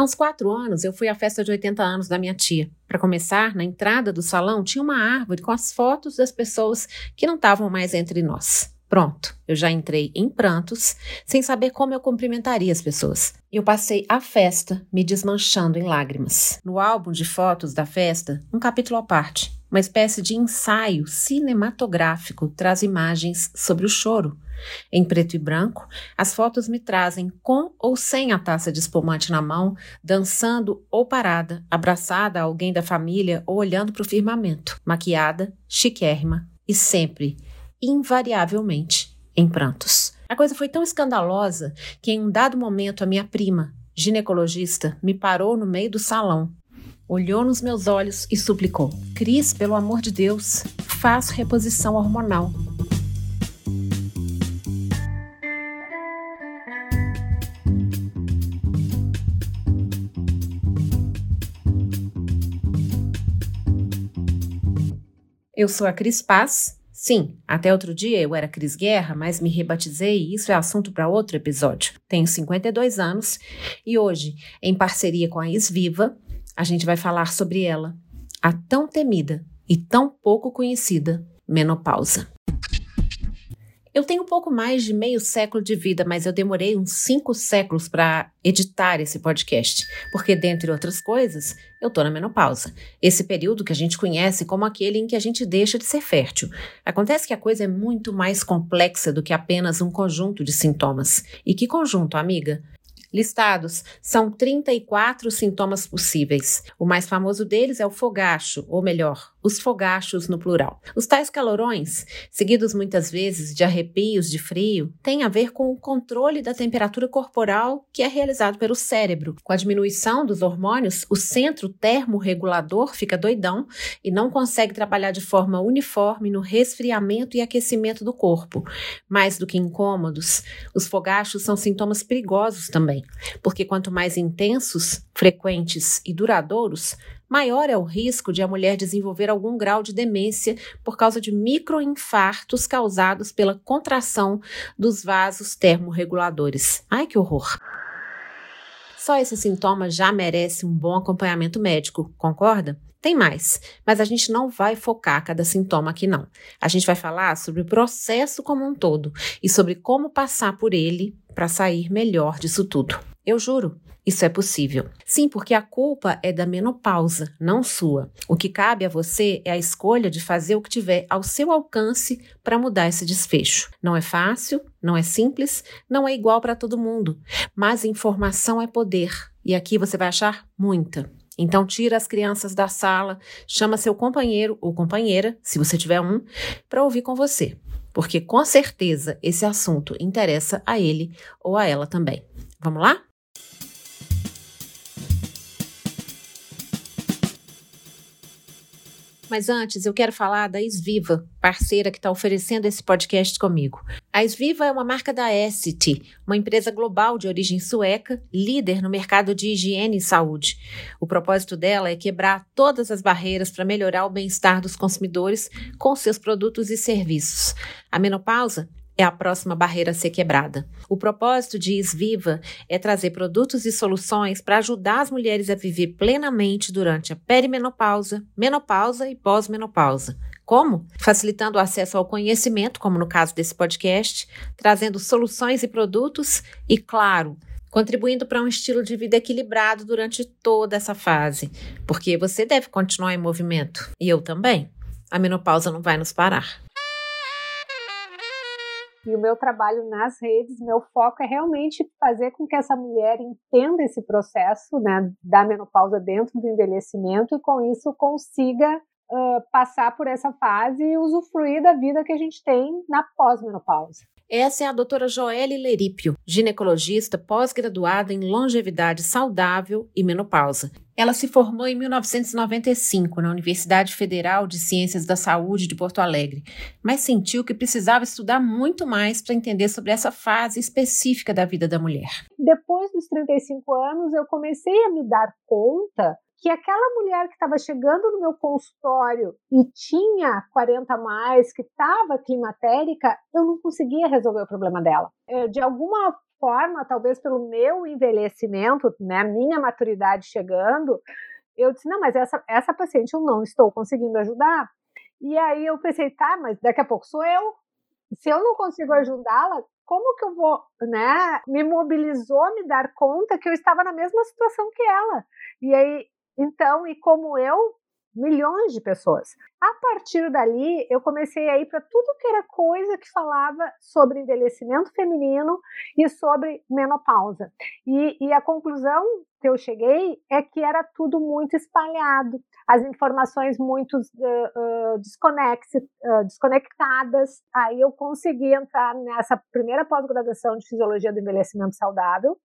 Há uns quatro anos, eu fui à festa de 80 anos da minha tia. Para começar, na entrada do salão tinha uma árvore com as fotos das pessoas que não estavam mais entre nós. Pronto, eu já entrei em prantos, sem saber como eu cumprimentaria as pessoas. Eu passei a festa me desmanchando em lágrimas. No álbum de fotos da festa, um capítulo à parte, uma espécie de ensaio cinematográfico traz imagens sobre o choro. Em preto e branco, as fotos me trazem com ou sem a taça de espumante na mão, dançando ou parada, abraçada a alguém da família ou olhando para o firmamento, maquiada, chiquérrima e sempre invariavelmente em prantos. A coisa foi tão escandalosa que, em um dado momento, a minha prima, ginecologista, me parou no meio do salão, olhou nos meus olhos e suplicou: Cris, pelo amor de Deus, faz reposição hormonal. Eu sou a Cris Paz Sim, até outro dia eu era Cris Guerra, mas me rebatizei e isso é assunto para outro episódio. Tenho 52 anos e hoje, em parceria com a Isviva, a gente vai falar sobre ela, a tão temida e tão pouco conhecida menopausa. Eu tenho um pouco mais de meio século de vida, mas eu demorei uns cinco séculos para editar esse podcast, porque, dentre outras coisas, eu estou na menopausa. Esse período que a gente conhece como aquele em que a gente deixa de ser fértil. Acontece que a coisa é muito mais complexa do que apenas um conjunto de sintomas. E que conjunto, amiga? Listados são 34 sintomas possíveis. O mais famoso deles é o fogacho, ou melhor, os fogachos no plural. Os tais calorões, seguidos muitas vezes de arrepios de frio, têm a ver com o controle da temperatura corporal que é realizado pelo cérebro. Com a diminuição dos hormônios, o centro termorregulador fica doidão e não consegue trabalhar de forma uniforme no resfriamento e aquecimento do corpo. Mais do que incômodos, os fogachos são sintomas perigosos também, porque quanto mais intensos, frequentes e duradouros, maior é o risco de a mulher desenvolver algum grau de demência por causa de microinfartos causados pela contração dos vasos termorreguladores. Ai, que horror! Só esse sintoma já merece um bom acompanhamento médico, concorda? Tem mais, mas a gente não vai focar cada sintoma aqui, não. A gente vai falar sobre o processo como um todo e sobre como passar por ele para sair melhor disso tudo. Eu juro, isso é possível. Sim, porque a culpa é da menopausa, não sua. O que cabe a você é a escolha de fazer o que tiver ao seu alcance para mudar esse desfecho. Não é fácil, não é simples, não é igual para todo mundo, mas informação é poder e aqui você vai achar muita. Então tira as crianças da sala, chama seu companheiro ou companheira, se você tiver um, para ouvir com você, porque com certeza esse assunto interessa a ele ou a ela também. Vamos lá? Mas antes, eu quero falar da Esviva, parceira que está oferecendo esse podcast comigo. A Esviva é uma marca da Essity, uma empresa global de origem sueca, líder no mercado de higiene e saúde. O propósito dela é quebrar todas as barreiras para melhorar o bem-estar dos consumidores com seus produtos e serviços. A menopausa é a próxima barreira a ser quebrada. O propósito de Isviva é trazer produtos e soluções para ajudar as mulheres a viver plenamente durante a perimenopausa, menopausa e pós-menopausa. Como? Facilitando o acesso ao conhecimento, como no caso desse podcast, trazendo soluções e produtos e, claro, contribuindo para um estilo de vida equilibrado durante toda essa fase, porque você deve continuar em movimento e eu também. A menopausa não vai nos parar. E o meu trabalho nas redes, meu foco é realmente fazer com que essa mulher entenda esse processo né, da menopausa dentro do envelhecimento e com isso consiga uh, passar por essa fase e usufruir da vida que a gente tem na pós-menopausa. Essa é a doutora Joelle Lerípio, ginecologista pós-graduada em longevidade saudável e menopausa. Ela se formou em 1995 na Universidade Federal de Ciências da Saúde de Porto Alegre, mas sentiu que precisava estudar muito mais para entender sobre essa fase específica da vida da mulher. Depois dos 35 anos, eu comecei a me dar conta que aquela mulher que estava chegando no meu consultório e tinha 40 a mais, que estava climatérica, eu não conseguia resolver o problema dela. É, de alguma forma, talvez pelo meu envelhecimento, né, minha maturidade chegando, eu disse, não, mas essa, essa paciente eu não estou conseguindo ajudar. E aí eu pensei, tá, mas daqui a pouco sou eu. Se eu não consigo ajudá-la, como que eu vou, né? Me mobilizou me dar conta que eu estava na mesma situação que ela. E aí, então, e como eu, milhões de pessoas. A partir dali, eu comecei a ir para tudo que era coisa que falava sobre envelhecimento feminino e sobre menopausa. E, e a conclusão que eu cheguei é que era tudo muito espalhado, as informações muito uh, uh, uh, desconectadas. Aí eu consegui entrar nessa primeira pós-graduação de Fisiologia do Envelhecimento Saudável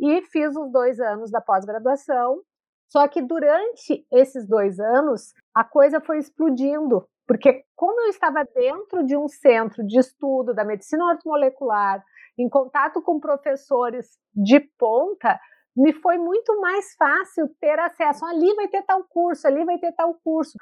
e fiz os dois anos da pós-graduação só que durante esses dois anos, a coisa foi explodindo, porque como eu estava dentro de um centro de estudo da medicina ortomolecular, em contato com professores de ponta, me foi muito mais fácil ter acesso. Ali vai ter tal curso, ali vai ter tal curso.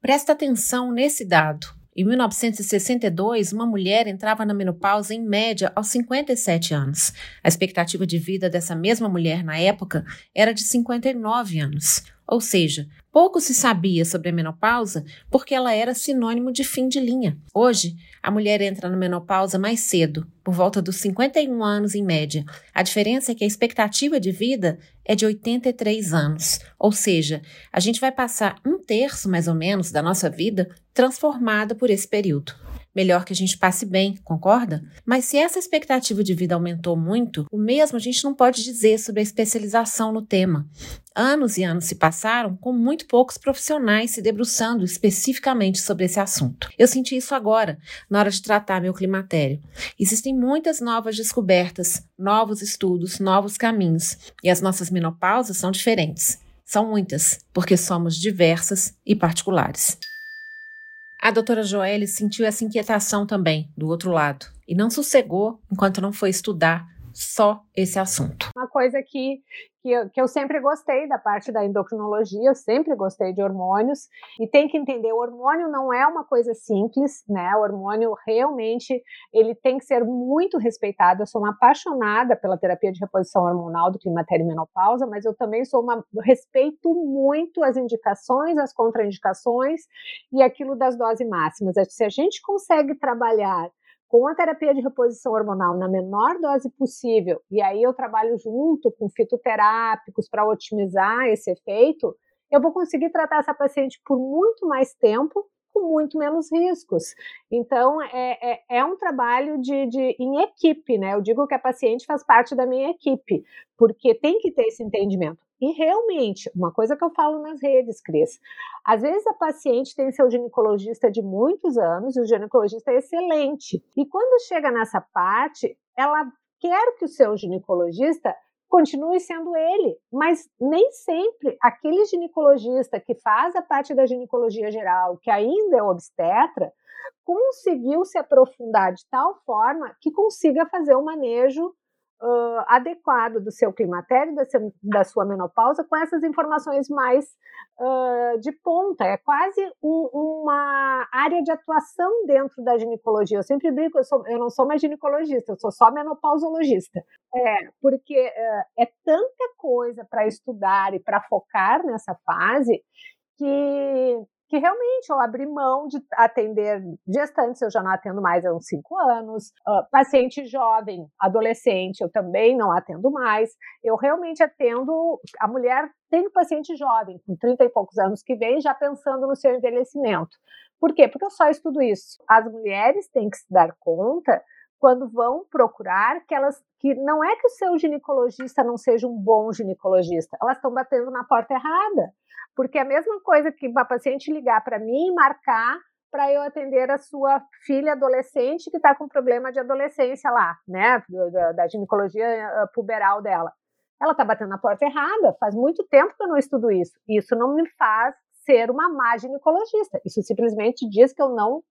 Presta atenção nesse dado. Em 1962, uma mulher entrava na menopausa em média aos 57 anos. A expectativa de vida dessa mesma mulher na época era de 59 anos. Ou seja, pouco se sabia sobre a menopausa porque ela era sinônimo de fim de linha. Hoje, a mulher entra na menopausa mais cedo, por volta dos 51 anos em média. A diferença é que a expectativa de vida é de 83 anos. Ou seja, a gente vai passar um terço mais ou menos da nossa vida transformada por esse período melhor que a gente passe bem, concorda? Mas se essa expectativa de vida aumentou muito, o mesmo a gente não pode dizer sobre a especialização no tema. Anos e anos se passaram com muito poucos profissionais se debruçando especificamente sobre esse assunto. Eu senti isso agora, na hora de tratar meu climatério. Existem muitas novas descobertas, novos estudos, novos caminhos, e as nossas menopausas são diferentes. São muitas, porque somos diversas e particulares. A doutora Joelle sentiu essa inquietação também, do outro lado, e não sossegou enquanto não foi estudar só esse assunto. Uma coisa que, que eu, que eu sempre gostei da parte da endocrinologia, eu sempre gostei de hormônios, e tem que entender, o hormônio não é uma coisa simples, né? O hormônio realmente, ele tem que ser muito respeitado. Eu sou uma apaixonada pela terapia de reposição hormonal do climatério e menopausa, mas eu também sou uma respeito muito as indicações, as contraindicações e aquilo das doses máximas. Se a gente consegue trabalhar com a terapia de reposição hormonal na menor dose possível, e aí eu trabalho junto com fitoterápicos para otimizar esse efeito, eu vou conseguir tratar essa paciente por muito mais tempo com muito menos riscos. Então, é, é, é um trabalho de, de, em equipe, né? Eu digo que a paciente faz parte da minha equipe, porque tem que ter esse entendimento. E realmente, uma coisa que eu falo nas redes, Cris, às vezes a paciente tem seu ginecologista de muitos anos e o ginecologista é excelente. E quando chega nessa parte, ela quer que o seu ginecologista continue sendo ele, mas nem sempre aquele ginecologista que faz a parte da ginecologia geral, que ainda é obstetra, conseguiu se aprofundar de tal forma que consiga fazer o manejo uh, adequado do seu climatério, da, seu, da, sua menopausa, com essas informações mais uh, de ponta. É quase um, uma área de atuação dentro da ginecologia. Eu sempre brinco, eu, sou, eu não sou mais ginecologista, eu sou só menopausologista. É, porque uh, é tanta coisa para estudar e para focar nessa fase que que realmente eu abri mão de atender gestantes, eu já não atendo mais há uns cinco anos, uh, paciente jovem, adolescente, eu também não atendo mais, eu realmente atendo, a mulher tem paciente jovem, com 30 e poucos anos, que vem já pensando no seu envelhecimento. Por quê? Porque eu só estudo isso. As mulheres têm que se dar conta quando vão procurar que elas que não é que o seu ginecologista não seja um bom ginecologista, elas estão batendo na porta errada. Porque é a mesma coisa que uma paciente ligar para mim e marcar para eu atender a sua filha adolescente que está com problema de adolescência lá, né, da, da ginecologia eh, puberal dela. Ela está batendo na porta errada, faz muito tempo que eu não estudo isso. Isso não me faz ser uma má ginecologista. Isso simplesmente diz que eu não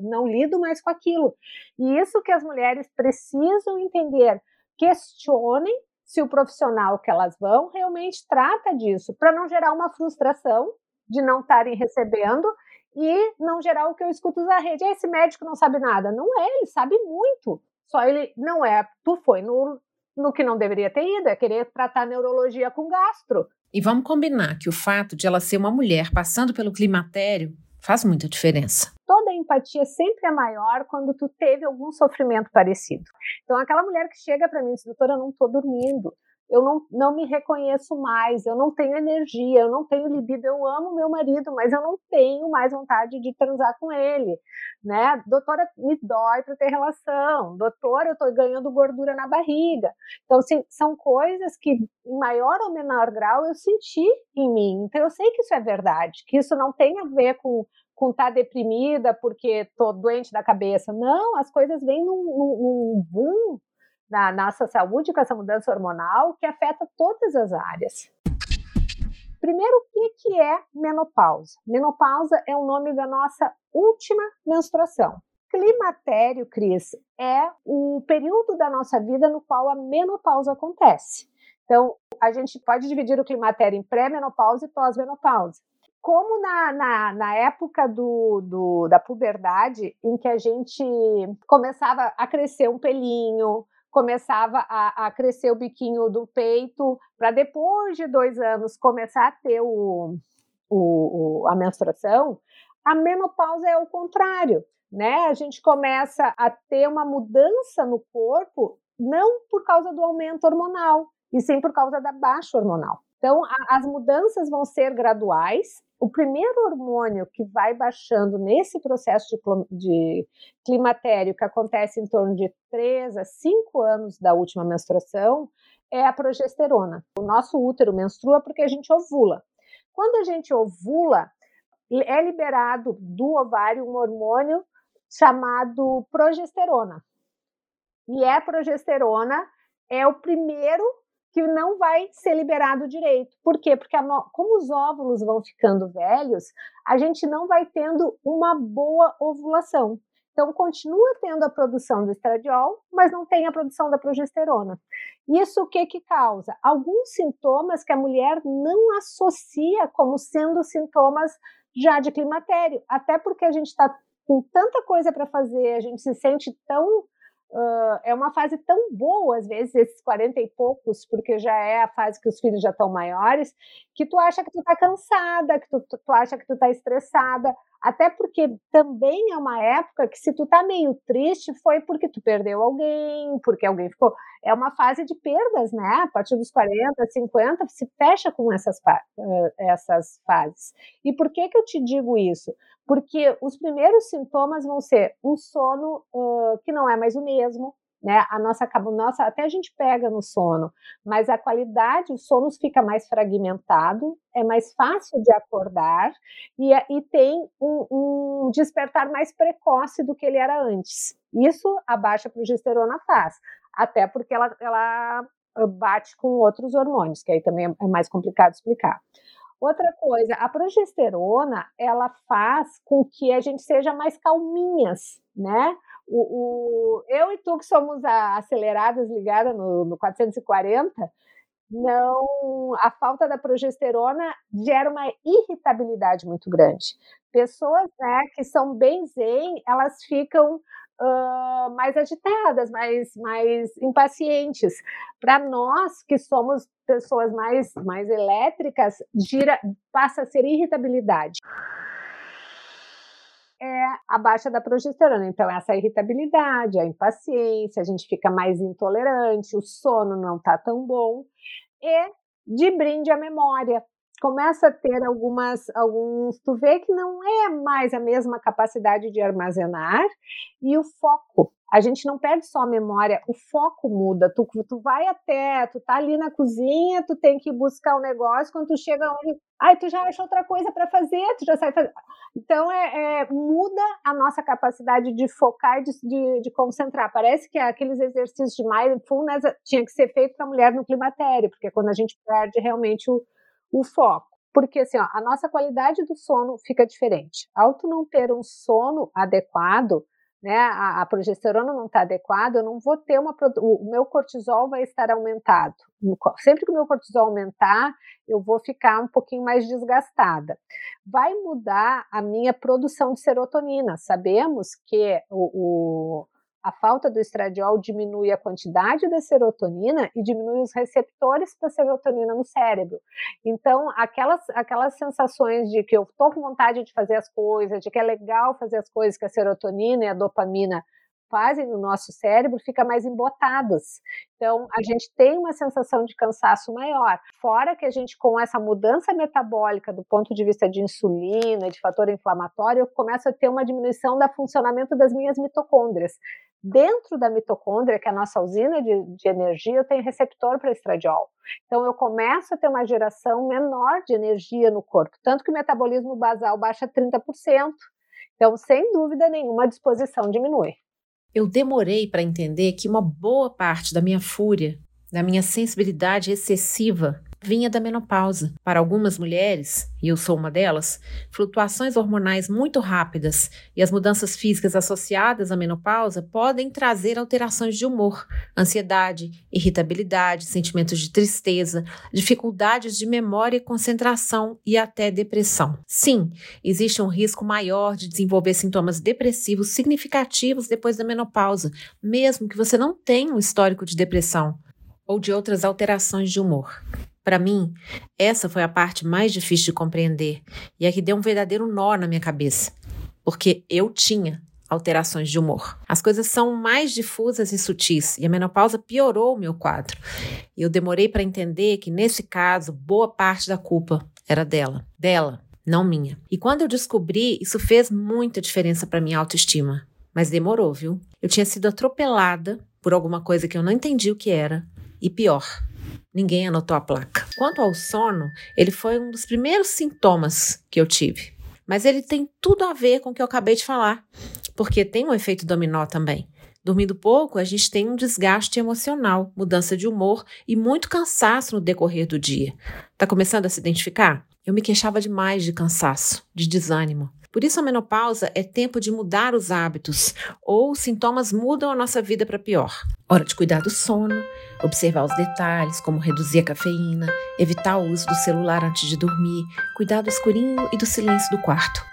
não lido mais com aquilo. E isso que as mulheres precisam entender. Questionem se o profissional que elas vão realmente trata disso, para não gerar uma frustração de não estarem recebendo e não gerar o que eu escuto da rede. Esse médico não sabe nada. Não é, ele sabe muito. Só ele não é. Tu foi no, no que não deveria ter ido, é querer tratar neurologia com gastro. E vamos combinar que o fato de ela ser uma mulher passando pelo climatério faz muita diferença. Toda a empatia sempre é maior quando tu teve algum sofrimento parecido. Então, aquela mulher que chega para mim e diz, doutora, eu não estou dormindo, eu não, não me reconheço mais, eu não tenho energia, eu não tenho libido, eu amo meu marido, mas eu não tenho mais vontade de transar com ele, né? Doutora, me dói para ter relação, doutora, eu estou ganhando gordura na barriga. Então, assim, são coisas que, em maior ou menor grau, eu senti em mim. Então, eu sei que isso é verdade, que isso não tem a ver com com estar tá deprimida porque tô doente da cabeça. Não, as coisas vêm num, num, num boom na nossa saúde com essa mudança hormonal que afeta todas as áreas. Primeiro, o que, é menopausa? Menopausa é o nome da nossa última menstruação. Climatério, Cris, é o período da nossa vida no qual a menopausa acontece. Então, a gente pode dividir o climatério em pré-menopausa e pós-menopausa. Como na, na, na época do, do, da puberdade, em que a gente começava a crescer um pelinho, começava a, a crescer o biquinho do peito, para depois de dois anos começar a ter o, o, o, a menstruação, a menopausa é o contrário, né? A gente começa a ter uma mudança no corpo, não por causa do aumento hormonal, e sim por causa da baixa hormonal. Então, a, as mudanças vão ser graduais. O primeiro hormônio que vai baixando nesse processo de, de climatério, que acontece em torno de 3 a 5 anos da última menstruação, é a progesterona. O nosso útero menstrua porque a gente ovula. Quando a gente ovula, é liberado do ovário um hormônio chamado progesterona. E é progesterona é o primeiro que não vai ser liberado direito. Por quê? Porque no... como os óvulos vão ficando velhos, a gente não vai tendo uma boa ovulação. Então, continua tendo a produção do estradiol, mas não tem a produção da progesterona. Isso o que que causa? Alguns sintomas que a mulher não associa como sendo sintomas já de climatério, até porque a gente está com tanta coisa para fazer, a gente se sente tão Uh, é uma fase tão boa, às vezes, esses 40 e poucos, porque já é a fase que os filhos já estão maiores, que tu acha que tu tá cansada, que tu, tu, tu acha que tu tá estressada, até porque também é uma época que se tu tá meio triste foi porque tu perdeu alguém, porque alguém ficou. É uma fase de perdas, né? A partir dos 40, 50, se fecha com essas, essas fases. E por que que eu te digo isso? Porque os primeiros sintomas vão ser um sono uh, que não é mais o mesmo, né? A nossa, nossa, até a gente pega no sono, mas a qualidade, o sono fica mais fragmentado, é mais fácil de acordar e, é, e tem um, um despertar mais precoce do que ele era antes. Isso a baixa progesterona faz, até porque ela, ela bate com outros hormônios, que aí também é mais complicado explicar. Outra coisa, a progesterona, ela faz com que a gente seja mais calminhas, né? O, o, eu e tu, que somos aceleradas, ligadas no, no 440, não, a falta da progesterona gera uma irritabilidade muito grande. Pessoas né, que são bem zen, elas ficam uh, mais agitadas, mais, mais impacientes. Para nós que somos pessoas mais, mais elétricas, gira, passa a ser irritabilidade é a baixa da progesterona. Então, essa irritabilidade, a impaciência, a gente fica mais intolerante, o sono não está tão bom. E de brinde a memória. Começa a ter algumas, alguns, tu vê que não é mais a mesma capacidade de armazenar e o foco a gente não perde só a memória, o foco muda. Tu, tu vai até, tu tá ali na cozinha, tu tem que buscar o um negócio, quando tu chega onde. Ai, tu já acha outra coisa para fazer, tu já sai fazer. Então, é, é, muda a nossa capacidade de focar de, de, de, concentrar. Parece que aqueles exercícios de mindfulness tinha que ser feito para mulher no climatério, porque é quando a gente perde realmente o, o foco porque assim, ó, a nossa qualidade do sono fica diferente. Ao tu não ter um sono adequado, né, a, a progesterona não está adequada, eu não vou ter uma. O, meu cortisol vai estar aumentado. Sempre que o meu cortisol aumentar, eu vou ficar um pouquinho mais desgastada. Vai mudar a minha produção de serotonina. Sabemos que o, o a falta do estradiol diminui a quantidade da serotonina e diminui os receptores para serotonina no cérebro. Então, aquelas, aquelas sensações de que eu estou com vontade de fazer as coisas, de que é legal fazer as coisas que a serotonina e a dopamina fazem no nosso cérebro fica mais embotadas. Então, a gente tem uma sensação de cansaço maior. Fora que a gente, com essa mudança metabólica do ponto de vista de insulina, de fator inflamatório, eu começo a ter uma diminuição do funcionamento das minhas mitocôndrias. Dentro da mitocôndria, que é a nossa usina de, de energia, eu tenho receptor para estradiol. Então, eu começo a ter uma geração menor de energia no corpo, tanto que o metabolismo basal baixa 30%. Então, sem dúvida nenhuma, a disposição diminui. Eu demorei para entender que uma boa parte da minha fúria, da minha sensibilidade excessiva, vinha da menopausa. Para algumas mulheres, e eu sou uma delas, flutuações hormonais muito rápidas e as mudanças físicas associadas à menopausa podem trazer alterações de humor, ansiedade, irritabilidade, sentimentos de tristeza, dificuldades de memória e concentração e até depressão. Sim, existe um risco maior de desenvolver sintomas depressivos significativos depois da menopausa, mesmo que você não tenha um histórico de depressão ou de outras alterações de humor. Para mim, essa foi a parte mais difícil de compreender e a que deu um verdadeiro nó na minha cabeça, porque eu tinha alterações de humor. As coisas são mais difusas e sutis e a menopausa piorou o meu quadro. E eu demorei para entender que nesse caso, boa parte da culpa era dela, dela, não minha. E quando eu descobri, isso fez muita diferença para minha autoestima. Mas demorou, viu? Eu tinha sido atropelada por alguma coisa que eu não entendi o que era. E pior, Ninguém anotou a placa. Quanto ao sono, ele foi um dos primeiros sintomas que eu tive. Mas ele tem tudo a ver com o que eu acabei de falar, porque tem um efeito dominó também. Dormindo pouco, a gente tem um desgaste emocional, mudança de humor e muito cansaço no decorrer do dia. Tá começando a se identificar? Eu me queixava demais de cansaço, de desânimo. Por isso, a menopausa é tempo de mudar os hábitos, ou os sintomas mudam a nossa vida para pior. Hora de cuidar do sono, observar os detalhes, como reduzir a cafeína, evitar o uso do celular antes de dormir, cuidar do escurinho e do silêncio do quarto.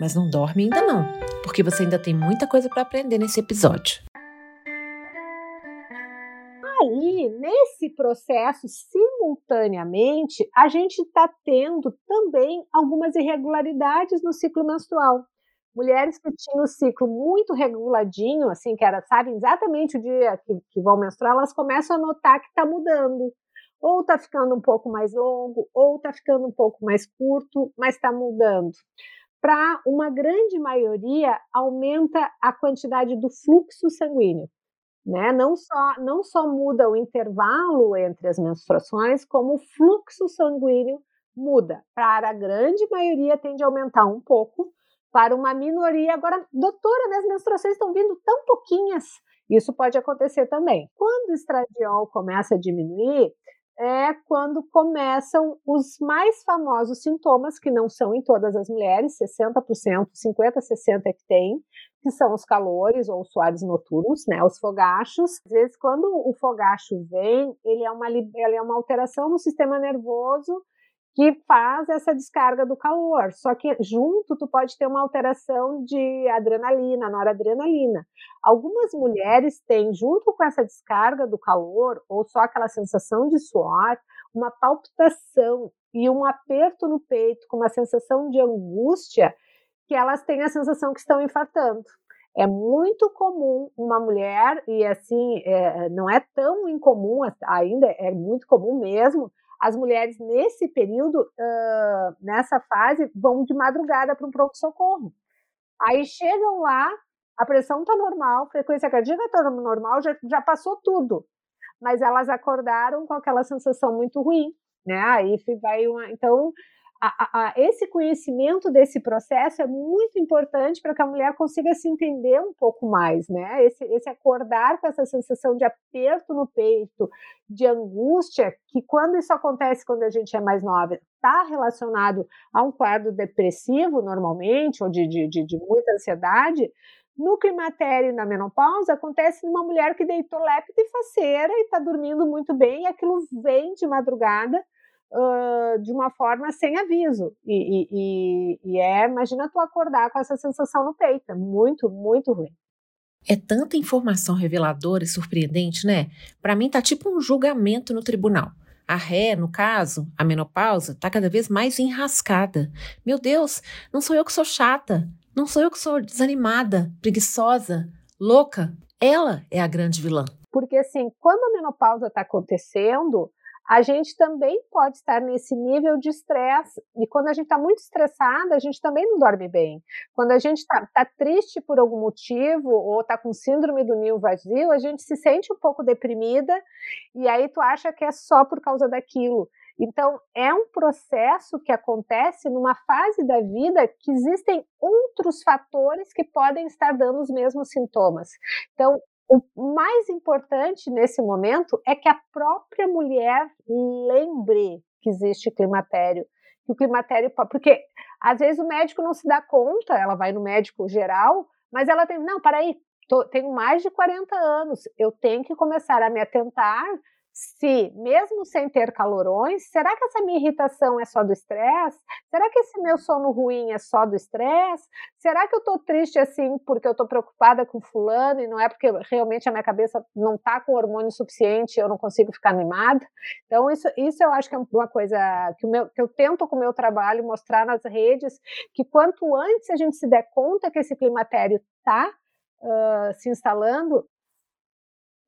Mas não dorme ainda não, porque você ainda tem muita coisa para aprender nesse episódio aí, nesse processo, simultaneamente, a gente está tendo também algumas irregularidades no ciclo menstrual. Mulheres que tinham o ciclo muito reguladinho, assim, que era, sabem exatamente o dia que, que vão menstruar, elas começam a notar que está mudando. Ou está ficando um pouco mais longo, ou está ficando um pouco mais curto, mas está mudando para uma grande maioria, aumenta a quantidade do fluxo sanguíneo. Né? Não, só, não só muda o intervalo entre as menstruações, como o fluxo sanguíneo muda. Para a grande maioria tende a aumentar um pouco, para uma minoria, agora, doutora, minhas menstruações estão vindo tão pouquinhas. Isso pode acontecer também. Quando o estradiol começa a diminuir, é quando começam os mais famosos sintomas, que não são em todas as mulheres, 60%, 50%, 60% é que tem, que são os calores ou suares noturnos, né, os fogachos. Às vezes, quando o fogacho vem, ele é uma, ele é uma alteração no sistema nervoso que faz essa descarga do calor. Só que junto tu pode ter uma alteração de adrenalina, noradrenalina. Algumas mulheres têm, junto com essa descarga do calor, ou só aquela sensação de suor, uma palpitação e um aperto no peito, com uma sensação de angústia, que elas têm a sensação que estão infartando. É muito comum uma mulher, e assim, é, não é tão incomum ainda, é muito comum mesmo, as mulheres nesse período, uh, nessa fase, vão de madrugada para um pronto-socorro. Aí chegam lá, a pressão está normal, frequência cardíaca está normal, já, já passou tudo. Mas elas acordaram com aquela sensação muito ruim, né? Aí vai uma. Então, a, a, esse conhecimento desse processo é muito importante para que a mulher consiga se entender um pouco mais, né? Esse, esse acordar com essa sensação de aperto no peito, de angústia, que quando isso acontece quando a gente é mais nova, está relacionado a um quadro depressivo normalmente, ou de, de, de, de muita ansiedade, No climatério e na menopausa, acontece numa mulher que deitou lépida e faceira e está dormindo muito bem, e aquilo vem de madrugada uh, de uma forma sem aviso. E, e, e, é, imagina tu acordar com essa sensação no peito, é muito, muito ruim. É tanta informação reveladora e surpreendente, né? Para mim tá tipo um julgamento no tribunal. A ré, no caso, a menopausa, tá cada vez mais enrascada. Meu Deus, não sou eu que sou chata, não sou eu que sou desanimada, preguiçosa, louca. Ela é a grande vilã. Porque assim, quando a menopausa está acontecendo, a gente também pode estar nesse nível de estresse. E quando a gente está muito estressada, a gente também não dorme bem. Quando a gente está tá triste por algum motivo, ou está com síndrome do ninho vazio, a gente se sente um pouco deprimida, e aí tu acha que é só por causa daquilo. Então, é um processo que acontece numa fase da vida que existem outros fatores que podem estar dando os mesmos sintomas. Então, o mais importante nesse momento é que a própria mulher lembre que existe climatério. Que o climatério, porque às vezes o médico não se dá conta, ela vai no médico geral, mas ela tem, não, para aí, tenho mais de 40 anos, eu tenho que começar a me atentar se, mesmo sem ter calorões, será que essa minha irritação é só do estresse? Será que esse meu sono ruim é só do estresse? Será que eu estou triste assim porque eu estou preocupada com fulano e não é porque realmente a minha cabeça não está com hormônio suficiente e eu não consigo ficar animada? Então, isso, isso eu acho que é uma coisa que, meu, que eu tento com o meu trabalho mostrar nas redes, que quanto antes a gente se der conta que esse climatério está Uh, se instalando,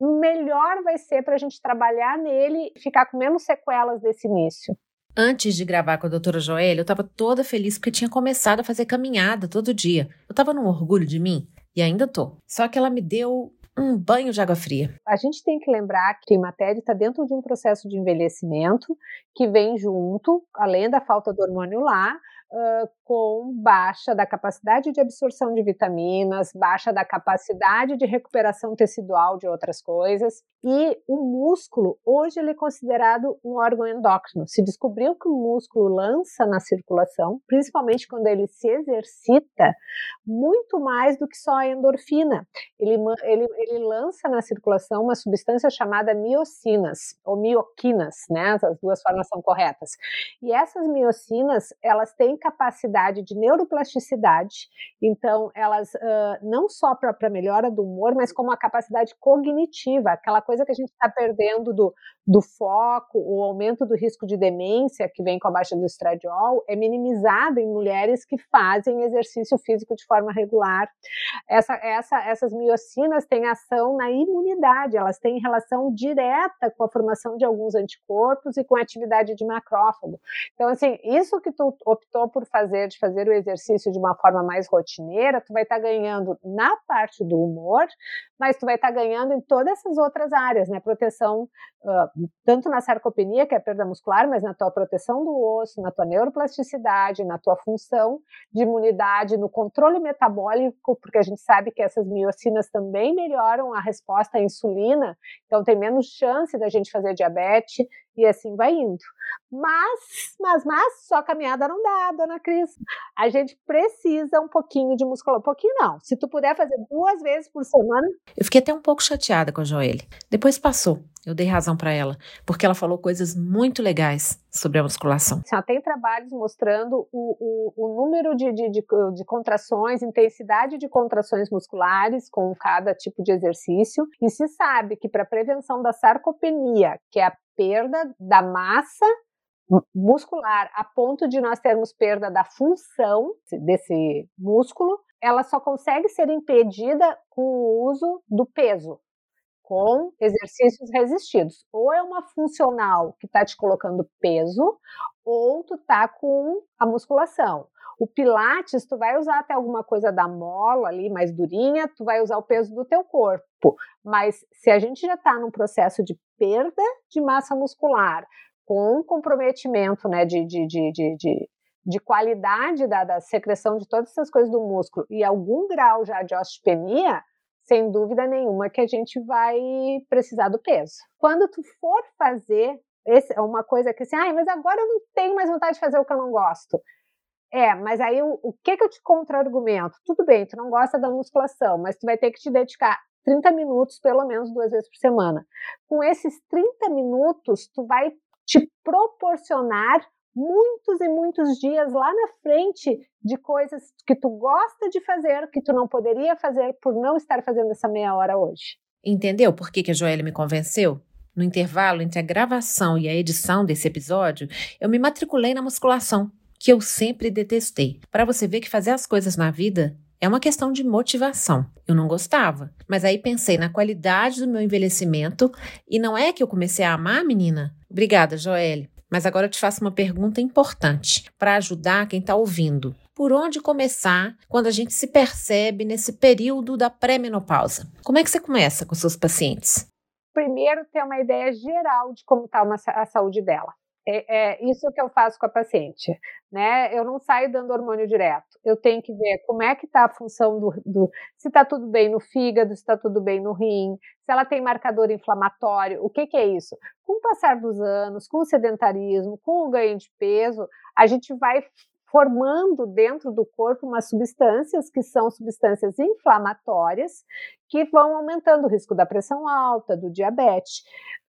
melhor vai ser para a gente trabalhar nele e ficar com menos sequelas desse início. Antes de gravar com a doutora Joélia, eu estava toda feliz porque tinha começado a fazer caminhada todo dia. Eu estava num orgulho de mim e ainda tô. Só que ela me deu um banho de água fria. A gente tem que lembrar que a matéria está dentro de um processo de envelhecimento que vem junto, além da falta do hormônio lá, uh, com baixa da capacidade de absorção de vitaminas, baixa da capacidade de recuperação tecidual de outras coisas. E o músculo, hoje, ele é considerado um órgão endócrino. Se descobriu que o músculo lança na circulação, principalmente quando ele se exercita, muito mais do que só a endorfina. Ele, ele, ele lança na circulação uma substância chamada miocinas, ou mioquinas, né? As duas formas são corretas. E essas miocinas, elas têm capacidade de neuroplasticidade, então elas uh, não só para melhora do humor, mas como a capacidade cognitiva, aquela coisa que a gente está perdendo do, do foco, o aumento do risco de demência que vem com a baixa do estradiol, é minimizada em mulheres que fazem exercício físico de forma regular. Essa, essa, essas miocinas têm ação na imunidade, elas têm relação direta com a formação de alguns anticorpos e com a atividade de macrófago. Então, assim, isso que tu optou por fazer, de fazer o exercício de uma forma mais rotineira, tu vai estar tá ganhando na parte do humor, mas tu vai estar tá ganhando em todas essas outras áreas, né? Proteção, uh, tanto na sarcopenia, que é a perda muscular, mas na tua proteção do osso, na tua neuroplasticidade, na tua função de imunidade, no controle metabólico, porque a gente sabe que essas miocinas também melhoram a resposta à insulina, então tem menos chance da gente fazer diabetes, e assim vai indo. Mas, mas, mas, só caminhada não dá, dona Cris. A gente precisa um pouquinho de musculação. Um pouquinho não. Se tu puder fazer duas vezes por semana. Eu fiquei até um pouco chateada com a Joelle. Depois passou. Eu dei razão para ela, porque ela falou coisas muito legais sobre a musculação. Já tem trabalhos mostrando o, o, o número de, de, de, de, contrações, intensidade de contrações musculares com cada tipo de exercício. E se sabe que para prevenção da sarcopenia, que é a perda da massa muscular a ponto de nós termos perda da função desse músculo, ela só consegue ser impedida com o uso do peso, com exercícios resistidos. Ou é uma funcional que está te colocando peso, ou tu tá com a musculação. O Pilates, tu vai usar até alguma coisa da mola ali, mais durinha, tu vai usar o peso do teu corpo. Mas se a gente já está num processo de perda de massa muscular, com comprometimento né, de, de, de, de, de qualidade da, da secreção de todas essas coisas do músculo e algum grau já de osteopenia, sem dúvida nenhuma que a gente vai precisar do peso. Quando tu for fazer, esse é uma coisa que assim, ah, mas agora eu não tenho mais vontade de fazer o que eu não gosto É, mas aí o, o que que eu te contra-argumento? Tudo bem, tu não gosta da musculação, mas tu vai ter que te dedicar 30 minutos pelo menos duas vezes por semana. Com esses 30 minutos, tu vai te proporcionar muitos e muitos dias lá na frente de coisas que tu gosta de fazer, que tu não poderia fazer por não estar fazendo essa meia hora hoje. Entendeu por que, que a Joelle me convenceu? No intervalo entre a gravação e a edição desse episódio, eu me matriculei na musculação, que eu sempre detestei. Para você ver que fazer as coisas na vida é uma questão de motivação. Eu não gostava, mas aí pensei na qualidade do meu envelhecimento e não é que eu comecei a amar a menina? Obrigada, Joelle. Mas agora eu te faço uma pergunta importante para ajudar quem está ouvindo. Por onde começar quando a gente se percebe nesse período da pré-menopausa? Como é que você começa com seus pacientes? Primeiro, ter uma ideia geral de como está a saúde dela. É, é, isso que eu faço com a paciente, né? Eu não saio dando hormônio direto. Eu tenho que ver como é que está a função do, do se está tudo bem no fígado, se está tudo bem no rim, se ela tem marcador inflamatório. O que, que é isso? Com o passar dos anos, com o sedentarismo, com o ganho de peso, a gente vai formando dentro do corpo umas substâncias que são substâncias inflamatórias que vão aumentando o risco da pressão alta, do diabetes.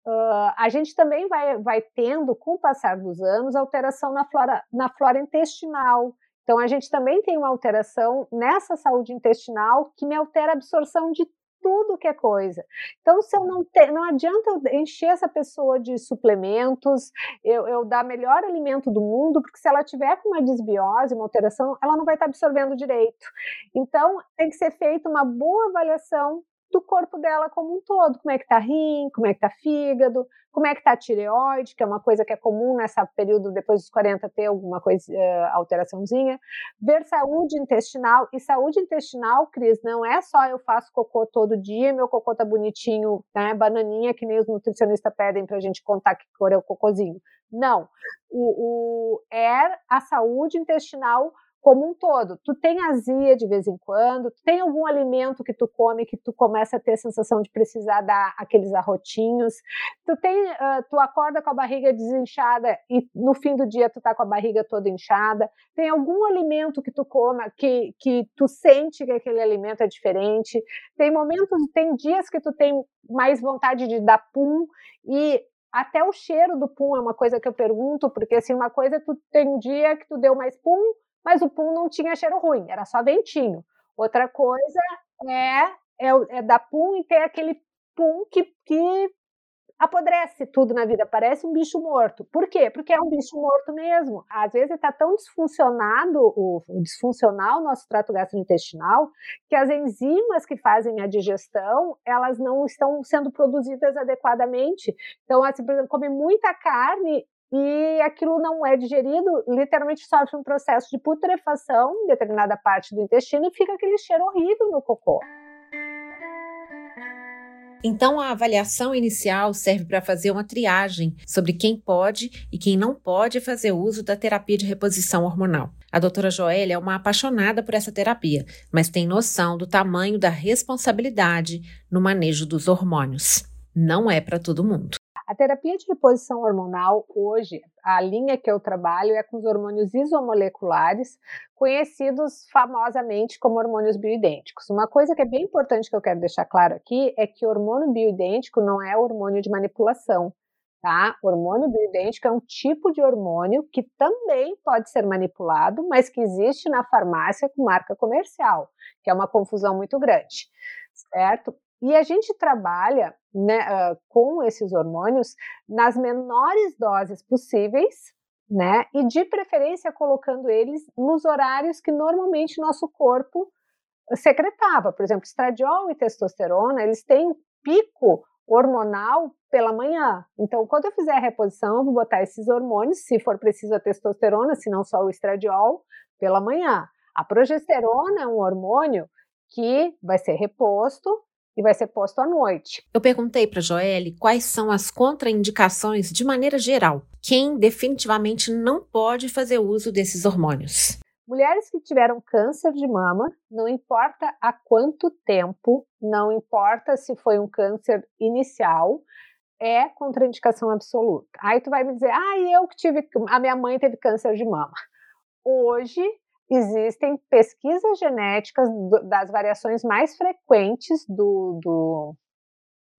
Uh, a gente também vai, vai tendo, com o passar dos anos, alteração na flora, na flora intestinal. Então, a gente também tem uma alteração nessa saúde intestinal que me altera a absorção de tudo que é coisa. Então, se eu não ter, não adianta eu encher essa pessoa de suplementos, eu, eu dar melhor alimento do mundo, porque se ela tiver com uma desbiose, uma alteração, ela não vai estar absorvendo direito. Então, tem que ser feita uma boa avaliação do corpo dela como um todo, como é que tá rim, como é que tá fígado, como é que tá tireoide, que é uma coisa que é comum nessa período depois dos 40 ter alguma coisa, uh, alteraçãozinha, ver saúde intestinal, e saúde intestinal, Cris, não é só eu faço cocô todo dia, meu cocô tá bonitinho, né, bananinha, que nem os nutricionistas pedem pra gente contar que cor é o cocôzinho. Não, o, o é a saúde intestinal como um todo. Tu tem azia de vez em quando, tu tem algum alimento que tu come que tu começa a ter a sensação de precisar dar aqueles arrotinhos, tu tem, uh, tu acorda com a barriga desinchada e no fim do dia tu tá com a barriga toda inchada, tem algum alimento que tu coma que, que tu sente que aquele alimento é diferente, tem momentos, tem dias que tu tem mais vontade de dar pum e até o cheiro do pum é uma coisa que eu pergunto, porque assim, uma coisa tu tem um dia que tu deu mais pum, mas o pum não tinha cheiro ruim, era só ventinho. Outra coisa é, é, é dar pum e ter aquele pum que, que apodrece tudo na vida, parece um bicho morto. Por quê? Porque é um bicho morto mesmo. Às vezes está tão disfuncionado, o, o disfuncional nosso trato gastrointestinal, que as enzimas que fazem a digestão, elas não estão sendo produzidas adequadamente. Então, assim, por exemplo, come muita carne e aquilo não é digerido, literalmente sofre um processo de putrefação em determinada parte do intestino e fica aquele cheiro horrível no cocô. Então, a avaliação inicial serve para fazer uma triagem sobre quem pode e quem não pode fazer uso da terapia de reposição hormonal. A doutora Joélia é uma apaixonada por essa terapia, mas tem noção do tamanho da responsabilidade no manejo dos hormônios. Não é para todo mundo. A terapia de reposição hormonal, hoje, a linha que eu trabalho é com os hormônios isomoleculares, conhecidos famosamente como hormônios bioidênticos. Uma coisa que é bem importante que eu quero deixar claro aqui é que hormônio bioidêntico não é hormônio de manipulação. Tá? Hormônio bioidêntico é um tipo de hormônio que também pode ser manipulado, mas que existe na farmácia com marca comercial, que é uma confusão muito grande, certo? E a gente trabalha né, uh, com esses hormônios nas menores doses possíveis, né? E de preferência colocando eles nos horários que normalmente nosso corpo secretava. Por exemplo, estradiol e testosterona, eles têm pico hormonal pela manhã. Então, quando eu fizer a reposição, eu vou botar esses hormônios, se for preciso a testosterona, se não só o estradiol, pela manhã. A progesterona é um hormônio que vai ser reposto e vai ser posto à noite. Eu perguntei para Joelle quais são as contraindicações de maneira geral. Quem definitivamente não pode fazer uso desses hormônios? Mulheres que tiveram câncer de mama, não importa há quanto tempo, não importa se foi um câncer inicial, é contraindicação absoluta. Aí tu vai me dizer, ah, eu que tive, a minha mãe teve câncer de mama. hoje existem pesquisas genéticas do, das variações mais frequentes do, do,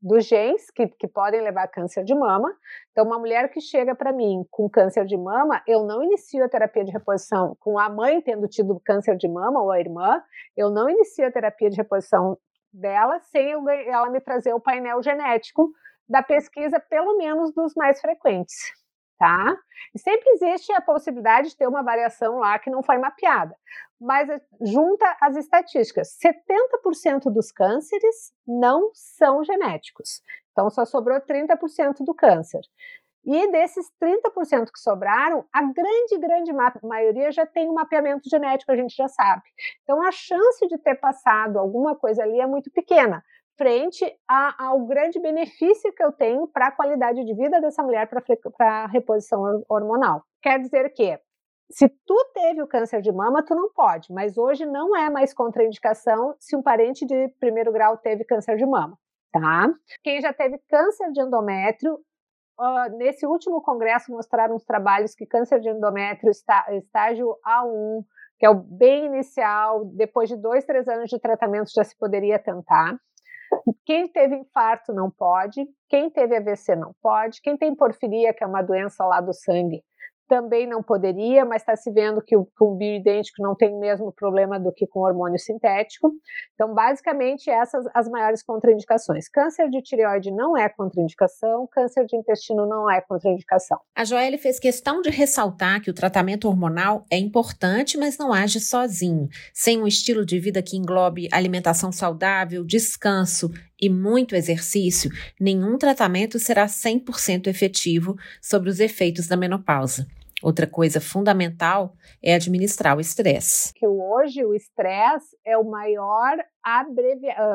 dos genes que, que podem levar a câncer de mama. Então, uma mulher que chega para mim com câncer de mama, eu não inicio a terapia de reposição com a mãe tendo tido câncer de mama ou a irmã, eu não inicio a terapia de reposição dela sem eu, ela me trazer o painel genético da pesquisa, pelo menos dos mais frequentes tá? E sempre existe a possibilidade de ter uma variação lá que não foi mapeada. Mas eh, junta as estatísticas, 70% dos cânceres não são genéticos. Então só sobrou 30% do câncer. E desses 30% que sobraram, a grande, grande maioria já tem um mapeamento genético, a gente já sabe. Então a chance de ter passado alguma coisa ali é muito pequena frente a, ao grande benefício que eu tenho para a qualidade de vida dessa mulher para a reposição hormonal. Quer dizer que se tu teve o câncer de mama, tu não pode, mas hoje não é mais contraindicação se um parente de primeiro grau teve câncer de mama, tá? Quem já teve câncer de endométrio, uh, nesse último congresso mostraram uns trabalhos que câncer de endométrio está estágio A1, que é o bem inicial, depois de dois, três anos de tratamento já se poderia tentar. Quem teve infarto não pode, quem teve AVC não pode, quem tem porfiria, que é uma doença lá do sangue, também não poderia, mas está se vendo que o, que o bioidêntico não tem o mesmo problema do que com hormônio sintético. Então, basicamente, essas as maiores contraindicações. Câncer de tireoide não é contraindicação, câncer de intestino não é contraindicação. A Joelle fez questão de ressaltar que o tratamento hormonal é importante, mas não age sozinho. Sem um estilo de vida que englobe alimentação saudável, descanso e muito exercício, nenhum tratamento será 100% efetivo sobre os efeitos da menopausa. Outra coisa fundamental é administrar o estresse. Que hoje o estresse é o maior. Ah,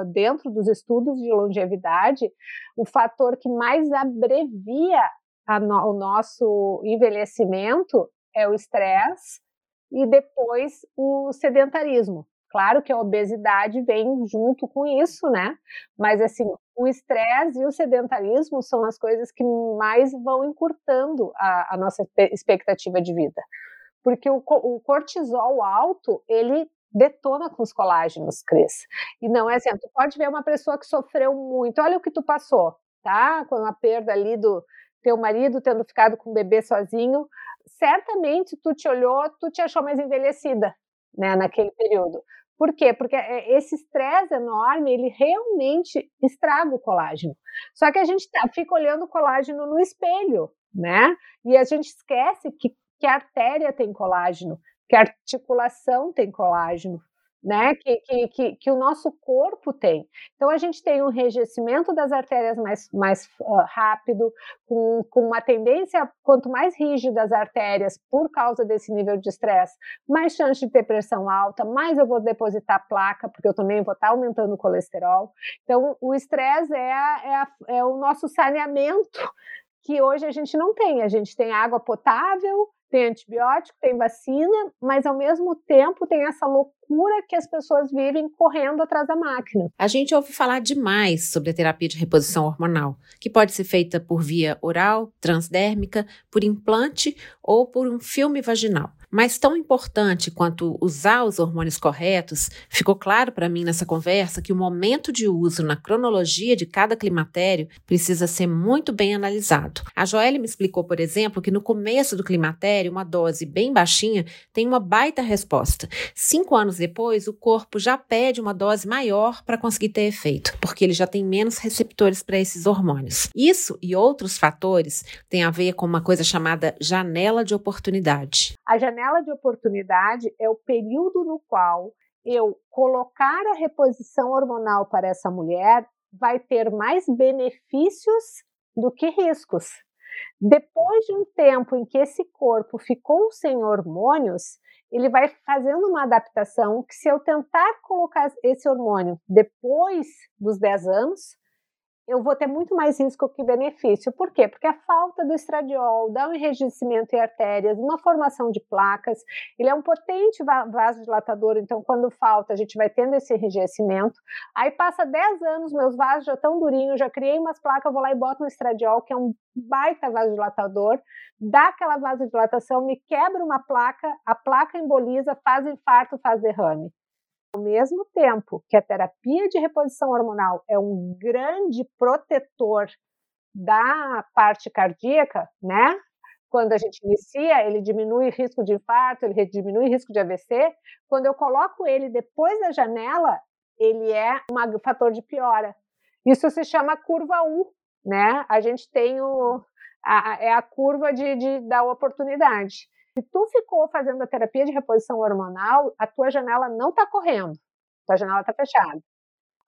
dentro dos estudos de longevidade, o fator que mais abrevia no... o nosso envelhecimento é o estresse e depois o sedentarismo. Claro que a obesidade vem junto com isso, né? Mas assim, o estresse e o sedentarismo são as coisas que mais vão encurtando a, a nossa expectativa de vida. Porque o, o, cortisol alto, ele detona com os colágenos, Cris. E não é assim, tu pode ver uma pessoa que sofreu muito, olha o que tu passou, tá? Com a perda ali do teu marido tendo ficado com o bebê sozinho, certamente tu te olhou, tu te achou mais envelhecida, né, naquele período. Por quê? Porque é, esse estresse enorme, ele realmente estraga o colágeno. Só que a gente tá, fica olhando o colágeno no espelho, né? E a gente esquece que, que a artéria tem colágeno, que a articulação tem colágeno, né, que, que, que, que, o nosso corpo tem. Então, a gente tem um enrijecimento das artérias mais, mais uh, rápido, com, com uma tendência, quanto mais rígidas as artérias por causa desse nível de estresse, mais chance de ter pressão alta, mais eu vou depositar placa, porque eu também vou estar aumentando o colesterol. Então, o estresse é, é, é o nosso saneamento que hoje a gente não tem. A gente tem água potável, tem antibiótico, tem vacina, mas ao mesmo tempo tem essa loucura que as pessoas vivem correndo atrás da máquina. A gente ouve falar demais sobre a terapia de reposição hormonal, que pode ser feita por via oral, transdérmica, por implante ou por um filme vaginal. Mas tão importante quanto usar os hormônios corretos, ficou claro para mim nessa conversa que o momento de uso na cronologia de cada climatério precisa ser muito bem analisado. A Joelle me explicou, por exemplo, que no começo do climatério, uma dose bem baixinha tem uma baita resposta. Cinco anos depois, o corpo já pede uma dose maior para conseguir ter efeito, porque ele já tem menos receptores para esses hormônios. Isso e outros fatores têm a ver com uma coisa chamada janela de oportunidade. A janela de oportunidade é o período no qual eu colocar a reposição hormonal para essa mulher vai ter mais benefícios do que riscos. Depois de um tempo em que esse corpo ficou sem hormônios, ele vai fazendo uma adaptação que se eu tentar colocar esse hormônio depois dos 10 anos, eu vou ter muito mais risco que benefício. Por quê? Porque a falta do estradiol dá um enrijecimento em artérias, uma formação de placas. Ele é um potente vasodilatador, então quando falta, a gente vai tendo esse enrijecimento. Aí passa 10 anos, meus vasos já estão durinhos, já criei umas placas, vou lá e boto um estradiol, que é um baita vasodilatador, dá aquela vasodilatação, me quebra uma placa, a placa emboliza, faz infarto, faz derrame. Ao mesmo tempo que a terapia de reposição hormonal é um grande protetor da parte cardíaca, né? Quando a gente inicia, ele diminui risco de infarto, ele diminui risco de AVC. Quando eu coloco ele depois da janela, ele é um fator de piora. Isso se chama curva U, né? A gente tem o, a, é a curva de, de, da oportunidade. Se tu ficou fazendo a terapia de reposição hormonal, a tua janela não está correndo, tua janela está fechada.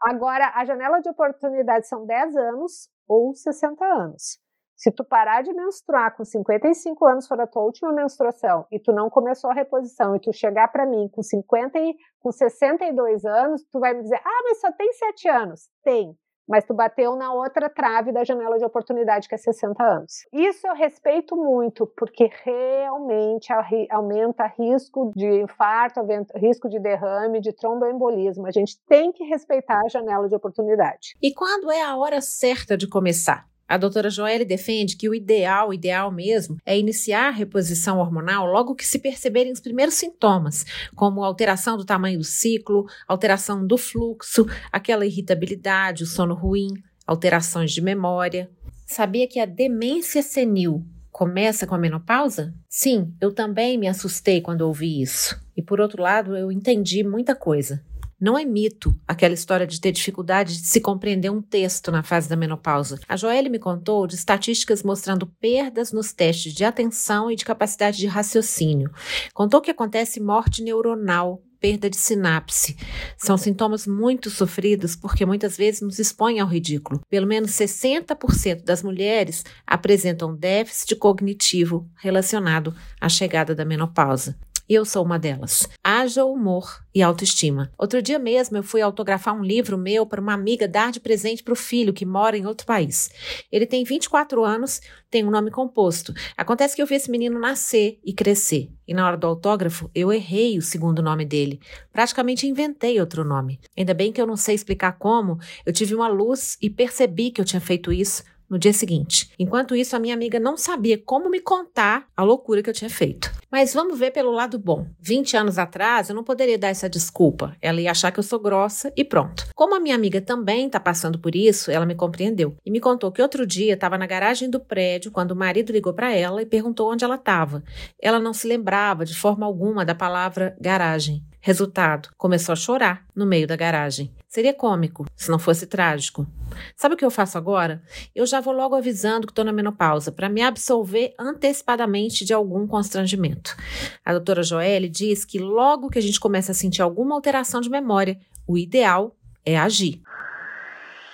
Agora, a janela de oportunidade são 10 anos ou 60 anos. Se tu parar de menstruar com 55 anos for a tua última menstruação e tu não começou a reposição e tu chegar para mim com 50 e, com 62 anos, tu vai me dizer: "Ah, mas só tem 7 anos". Tem mas tu bateu na outra trave da janela de oportunidade, que é 60 anos. Isso eu respeito muito, porque realmente aumenta risco de infarto, risco de derrame, de tromboembolismo. A gente tem que respeitar a janela de oportunidade. E quando é a hora certa de começar? A doutora Joelle defende que o ideal, ideal mesmo, é iniciar a reposição hormonal logo que se perceberem os primeiros sintomas, como alteração do tamanho do ciclo, alteração do fluxo, aquela irritabilidade, o sono ruim, alterações de memória. Sabia que a demência senil começa com a menopausa? Sim, eu também me assustei quando ouvi isso. E por outro lado, eu entendi muita coisa. Não é mito aquela história de ter dificuldade de se compreender um texto na fase da menopausa. A Joelle me contou de estatísticas mostrando perdas nos testes de atenção e de capacidade de raciocínio. Contou que acontece morte neuronal perda de sinapse. São sintomas muito sofridos porque muitas vezes nos expõem ao ridículo. Pelo menos 60% das mulheres apresentam déficit cognitivo relacionado à chegada da menopausa. Eu sou uma delas. Haja humor e autoestima. Outro dia mesmo eu fui autografar um livro meu para uma amiga dar de presente para o filho que mora em outro país. Ele tem 24 anos, tem um nome composto. Acontece que eu vi esse menino nascer e crescer. E na hora do autógrafo eu errei o segundo nome dele. Praticamente inventei outro nome. Ainda bem que eu não sei explicar como, eu tive uma luz e percebi que eu tinha feito isso no dia seguinte. Enquanto isso, a minha amiga não sabia como me contar a loucura que eu tinha feito. Mas vamos ver pelo lado bom. 20 anos atrás, eu não poderia dar essa desculpa. Ela ia achar que eu sou grossa e pronto. Como a minha amiga também está passando por isso, ela me compreendeu e me contou que outro dia estava na garagem do prédio quando o marido ligou para ela e perguntou onde ela estava. Ela não se lembrava de forma alguma da palavra garagem. Resultado, começou a chorar no meio da garagem. Seria cômico se não fosse trágico. Sabe o que eu faço agora? Eu já vou logo avisando que estou na menopausa para me absolver antecipadamente de algum constrangimento. A doutora Joelle diz que logo que a gente começa a sentir alguma alteração de memória, o ideal é agir.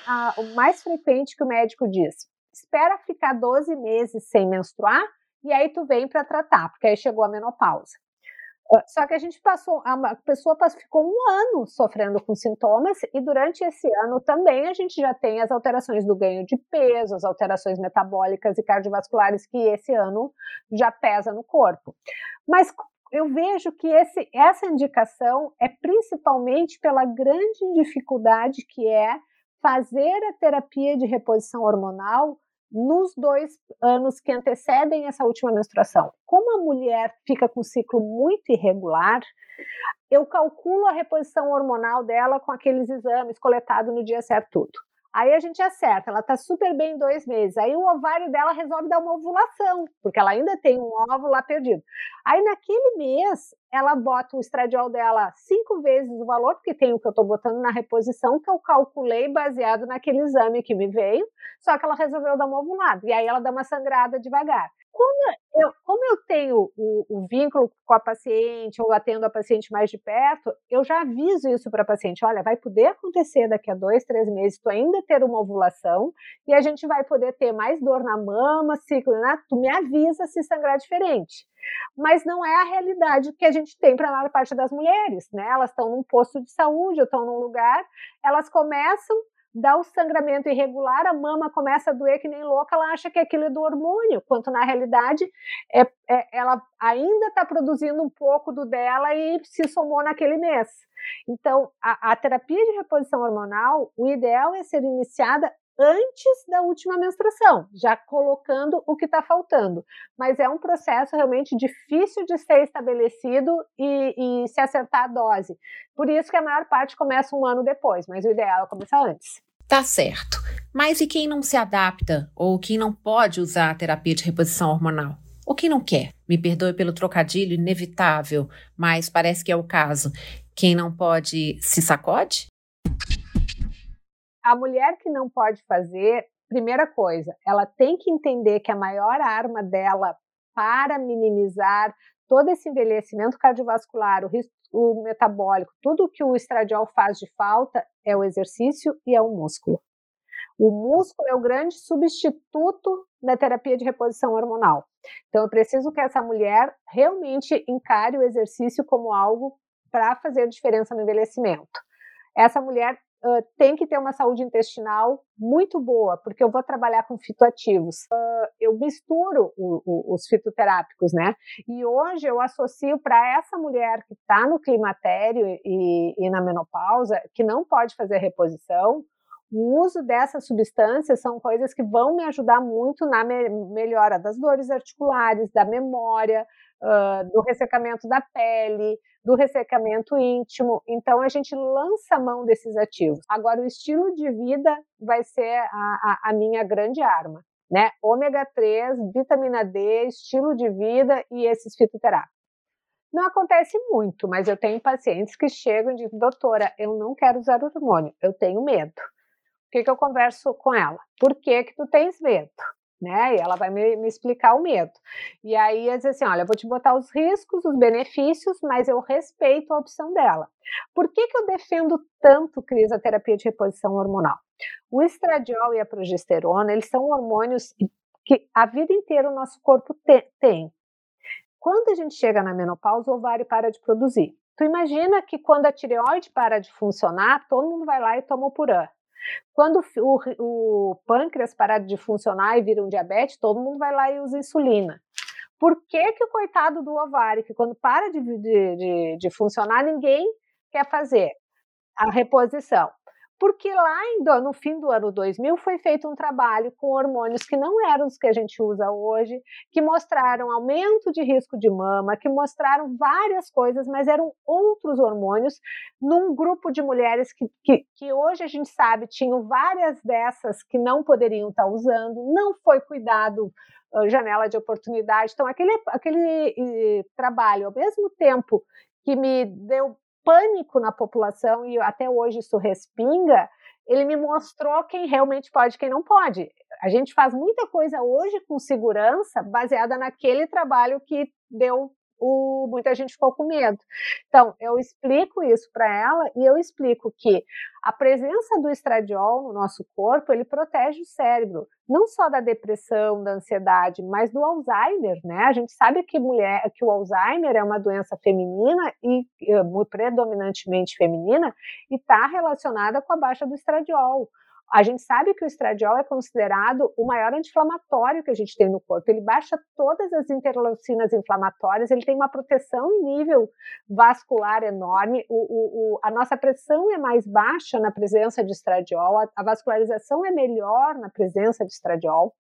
Ah, o mais frequente que o médico diz: espera ficar 12 meses sem menstruar e aí tu vem para tratar, porque aí chegou a menopausa. Ah, só que a gente passou, a pessoa ficou um ano sofrendo com sintomas, e durante esse ano também a gente já tem as alterações do ganho de peso, as alterações metabólicas e cardiovasculares que esse ano já pesa no corpo. Mas eu vejo que esse, essa indicação é principalmente pela grande dificuldade que é fazer a terapia de reposição hormonal nos dois anos que antecedem essa última menstruação. Como a mulher fica com ciclo muito irregular, eu calculo a reposição hormonal dela com aqueles exames coletados no dia certo tudo. Aí a gente acerta, ela está super bem em dois meses. Aí o ovário dela resolve dar uma ovulação, porque ela ainda tem um óvulo lá perdido. Aí naquele mês, ela bota o estradiol dela cinco vezes o valor, porque tem o que eu estou botando na reposição, que eu calculei baseado naquele exame que me veio, só que ela resolveu dar uma ovulada. E aí ela dá uma sangrada devagar como eu, como eu tenho o, o, vínculo com a paciente ou atendo a paciente mais de perto, eu já aviso isso para a paciente: olha, vai poder acontecer daqui a dois, três meses, tu ainda ter uma ovulação e a gente vai poder ter mais dor na mama, ciclo, né? Tu me avisa se sangrar diferente. Mas não é a realidade que a gente tem para a maior parte das mulheres, né? Elas estão num posto de saúde, ou estão num lugar, elas começam dá o sangramento irregular, a mama começa a doer que nem louca, ela acha que aquilo é do hormônio, quanto na realidade é, é ela ainda está produzindo um pouco do dela e se somou naquele mês. Então, a, a terapia de reposição hormonal, o ideal é ser iniciada antes da última menstruação, já colocando o que está faltando. Mas é um processo realmente difícil de ser estabelecido e, e, se acertar a dose. Por isso que a maior parte começa um ano depois, mas o ideal é começar antes. Tá certo. Mas e quem não se adapta ou quem não pode usar a terapia de reposição hormonal? Ou quem não quer? Me perdoe pelo trocadilho inevitável, mas parece que é o caso. Quem não pode se sacode? a mulher que não pode fazer, primeira coisa, ela tem que entender que a maior arma dela para minimizar todo esse envelhecimento cardiovascular, o risco o metabólico, tudo que o estradiol faz de falta é o exercício e é o músculo. O músculo é o grande substituto da terapia de reposição hormonal. Então, eu preciso que essa mulher realmente encare o exercício como algo para fazer diferença no envelhecimento. Essa mulher tem que ter uma saúde intestinal muito boa, porque eu vou trabalhar com fitoativos. Uh, eu misturo o, o, os fitoterápicos, né? E hoje eu associo para essa mulher que está no climatério e, e na menopausa, que não pode fazer reposição, o uso dessas substâncias são coisas que vão me ajudar muito na me melhora das dores articulares, da memória, uh, do ressecamento da pele, do ressecamento íntimo. Então, a gente lança a mão desses ativos. Agora, o estilo de vida vai ser a, a, a minha grande arma. Né? Ômega 3, vitamina D, estilo de vida e esses fitoterápicos. Não acontece muito, mas eu tenho pacientes que chegam e dizem, doutora, eu não quero usar hormônio, eu tenho medo. O que, que eu converso com ela? Por que, que tu tens medo? Né? E ela vai me, me, explicar o medo. E aí, eu diz assim: olha, eu vou te botar os riscos, os benefícios, mas eu respeito a opção dela. Por que, que eu defendo tanto, Cris, a terapia de reposição hormonal? O estradiol e a progesterona, eles são hormônios que a vida inteira o nosso corpo te, tem. Quando a gente chega na menopausa, o ovário para de produzir. Tu imagina que quando a tireoide para de funcionar, todo mundo vai lá e toma o Puran. Quando o, o pâncreas parar de funcionar e vira um diabetes, todo mundo vai lá e usa insulina. Por que, que o coitado do ovário, que quando para de, de, de, de funcionar, ninguém quer fazer a reposição? Porque lá no fim do ano 2000 foi feito um trabalho com hormônios que não eram os que a gente usa hoje, que mostraram aumento de risco de mama, que mostraram várias coisas, mas eram outros hormônios num grupo de mulheres que, que, que hoje a gente sabe tinham várias dessas que não poderiam estar usando, não foi cuidado janela de oportunidade. Então, aquele, aquele trabalho, ao mesmo tempo que me deu pânico na população e até hoje isso respinga, ele me mostrou quem realmente pode e quem não pode. A gente faz muita coisa hoje com segurança baseada naquele trabalho que deu o, muita gente ficou com medo. Então, eu explico isso para ela e eu explico que a presença do estradiol no nosso corpo, ele protege o cérebro, não só da depressão, da ansiedade, mas do Alzheimer, né? A gente sabe que mulher, que o Alzheimer é uma doença feminina e predominantemente feminina e está relacionada com a baixa do estradiol. A gente sabe que o estradiol é considerado o maior anti-inflamatório que a gente tem no corpo. Ele baixa todas as interleucinas inflamatórias, ele tem uma proteção em nível vascular enorme. O, o, o, a nossa pressão é mais baixa na presença de estradiol, a, a vascularização é melhor na presença de estradiol.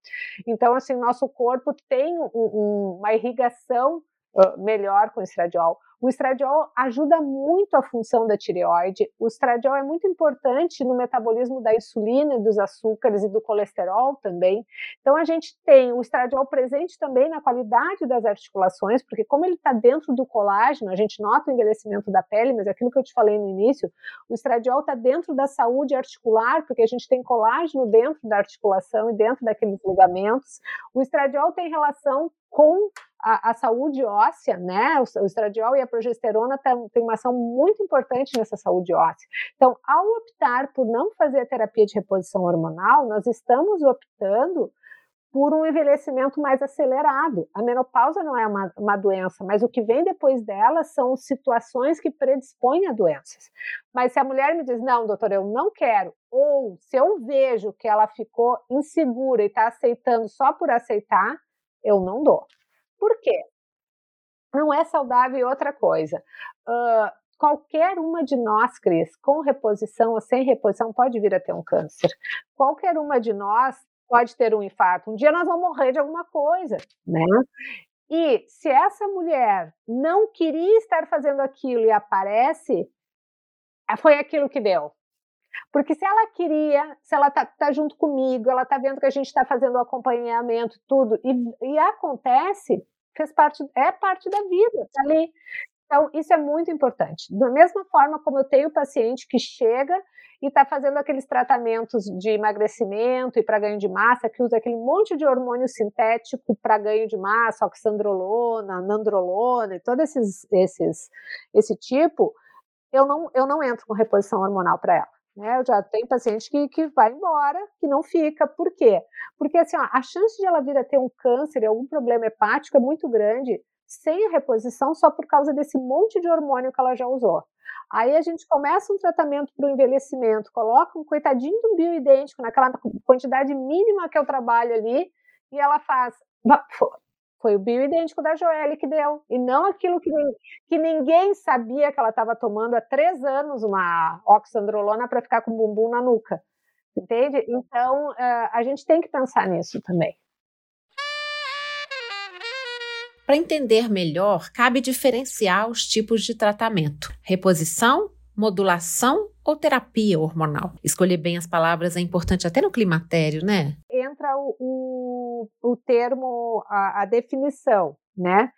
Então, assim, nosso corpo tem um, um, uma irrigação uh, melhor com estradiol. O estradiol ajuda muito a função da tireoide. O estradiol é muito importante no metabolismo da insulina, dos açúcares e do colesterol também. Então a gente tem o estradiol presente também na qualidade das articulações, porque como ele está dentro do colágeno, a gente nota o envelhecimento da pele, mas é aquilo que eu te falei no início, o estradiol está dentro da saúde articular, porque a gente tem colágeno dentro da articulação e dentro daqueles ligamentos. O estradiol tem relação com a, a, saúde óssea, né? O, o estradiol e a progesterona tem, tem uma ação muito importante nessa saúde óssea. Então, ao optar por não fazer a terapia de reposição hormonal, nós estamos optando por um envelhecimento mais acelerado. A menopausa não é uma, uma, doença, mas o que vem depois dela são situações que predispõem a doenças. Mas se a mulher me diz, não, doutor, eu não quero, ou se eu vejo que ela ficou insegura e está aceitando só por aceitar, eu não dou. Por quê? Não é saudável e outra coisa. Uh, qualquer uma de nós, Cris, com reposição ou sem reposição, pode vir a ter um câncer. Qualquer uma de nós pode ter um infarto. Um dia nós vamos morrer de alguma coisa, né? E se essa mulher não queria estar fazendo aquilo e aparece, foi aquilo que deu. Porque se ela queria, se ela tá, tá junto comigo, ela tá vendo que a gente está fazendo o acompanhamento, tudo, e, e acontece, fez parte, é parte da vida, tá ali. Então, isso é muito importante. Da mesma forma como eu tenho paciente que chega e está fazendo aqueles tratamentos de emagrecimento e para ganho de massa, que usa aquele monte de hormônio sintético para ganho de massa, oxandrolona, nandrolona e todo esses, esses, esse tipo, eu não, eu não entro com reposição hormonal para ela. Né? Eu já tenho paciente que, que vai embora, que não fica. Por quê? Porque assim, ó, a chance de ela vir a ter um câncer algum problema hepático é muito grande sem a reposição só por causa desse monte de hormônio que ela já usou. Aí a gente começa um tratamento para o envelhecimento, coloca um coitadinho do bioidêntico naquela quantidade mínima que eu trabalho ali, e ela faz. Foi o bioidêntico da Joelle que deu, e não aquilo que, que ninguém sabia que ela estava tomando há três anos, uma oxandrolona para ficar com o bumbum na nuca. Entende? Então, uh, a gente tem que pensar nisso também. Para entender melhor, cabe diferenciar os tipos de tratamento: reposição, modulação ou terapia hormonal. Escolher bem as palavras é importante até no climatério, né? Entra o, o, o termo, a, a definição, né?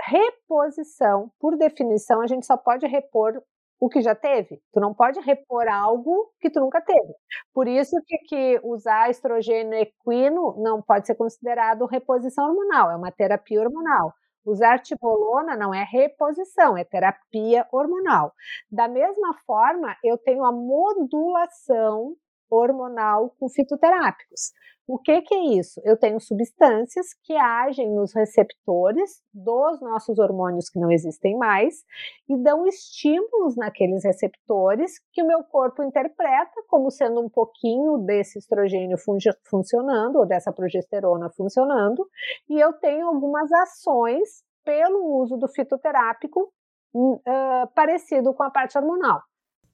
Reposição, por definição, a gente só pode repor o que já teve. Tu não pode repor algo que tu nunca teve. Por isso que, que usar estrogênio equino não pode ser considerado reposição hormonal, é uma terapia hormonal. Usar tibolona não é reposição, é terapia hormonal. Da mesma forma, eu tenho a modulação hormonal com fitoterápicos. O que, que, é isso? Eu tenho substâncias que agem nos receptores dos nossos hormônios que não existem mais e dão estímulos naqueles receptores que o meu corpo interpreta como sendo um pouquinho desse estrogênio fun funcionando ou dessa progesterona funcionando, e eu tenho algumas ações pelo uso do fitoterápico uh, parecido com a parte hormonal.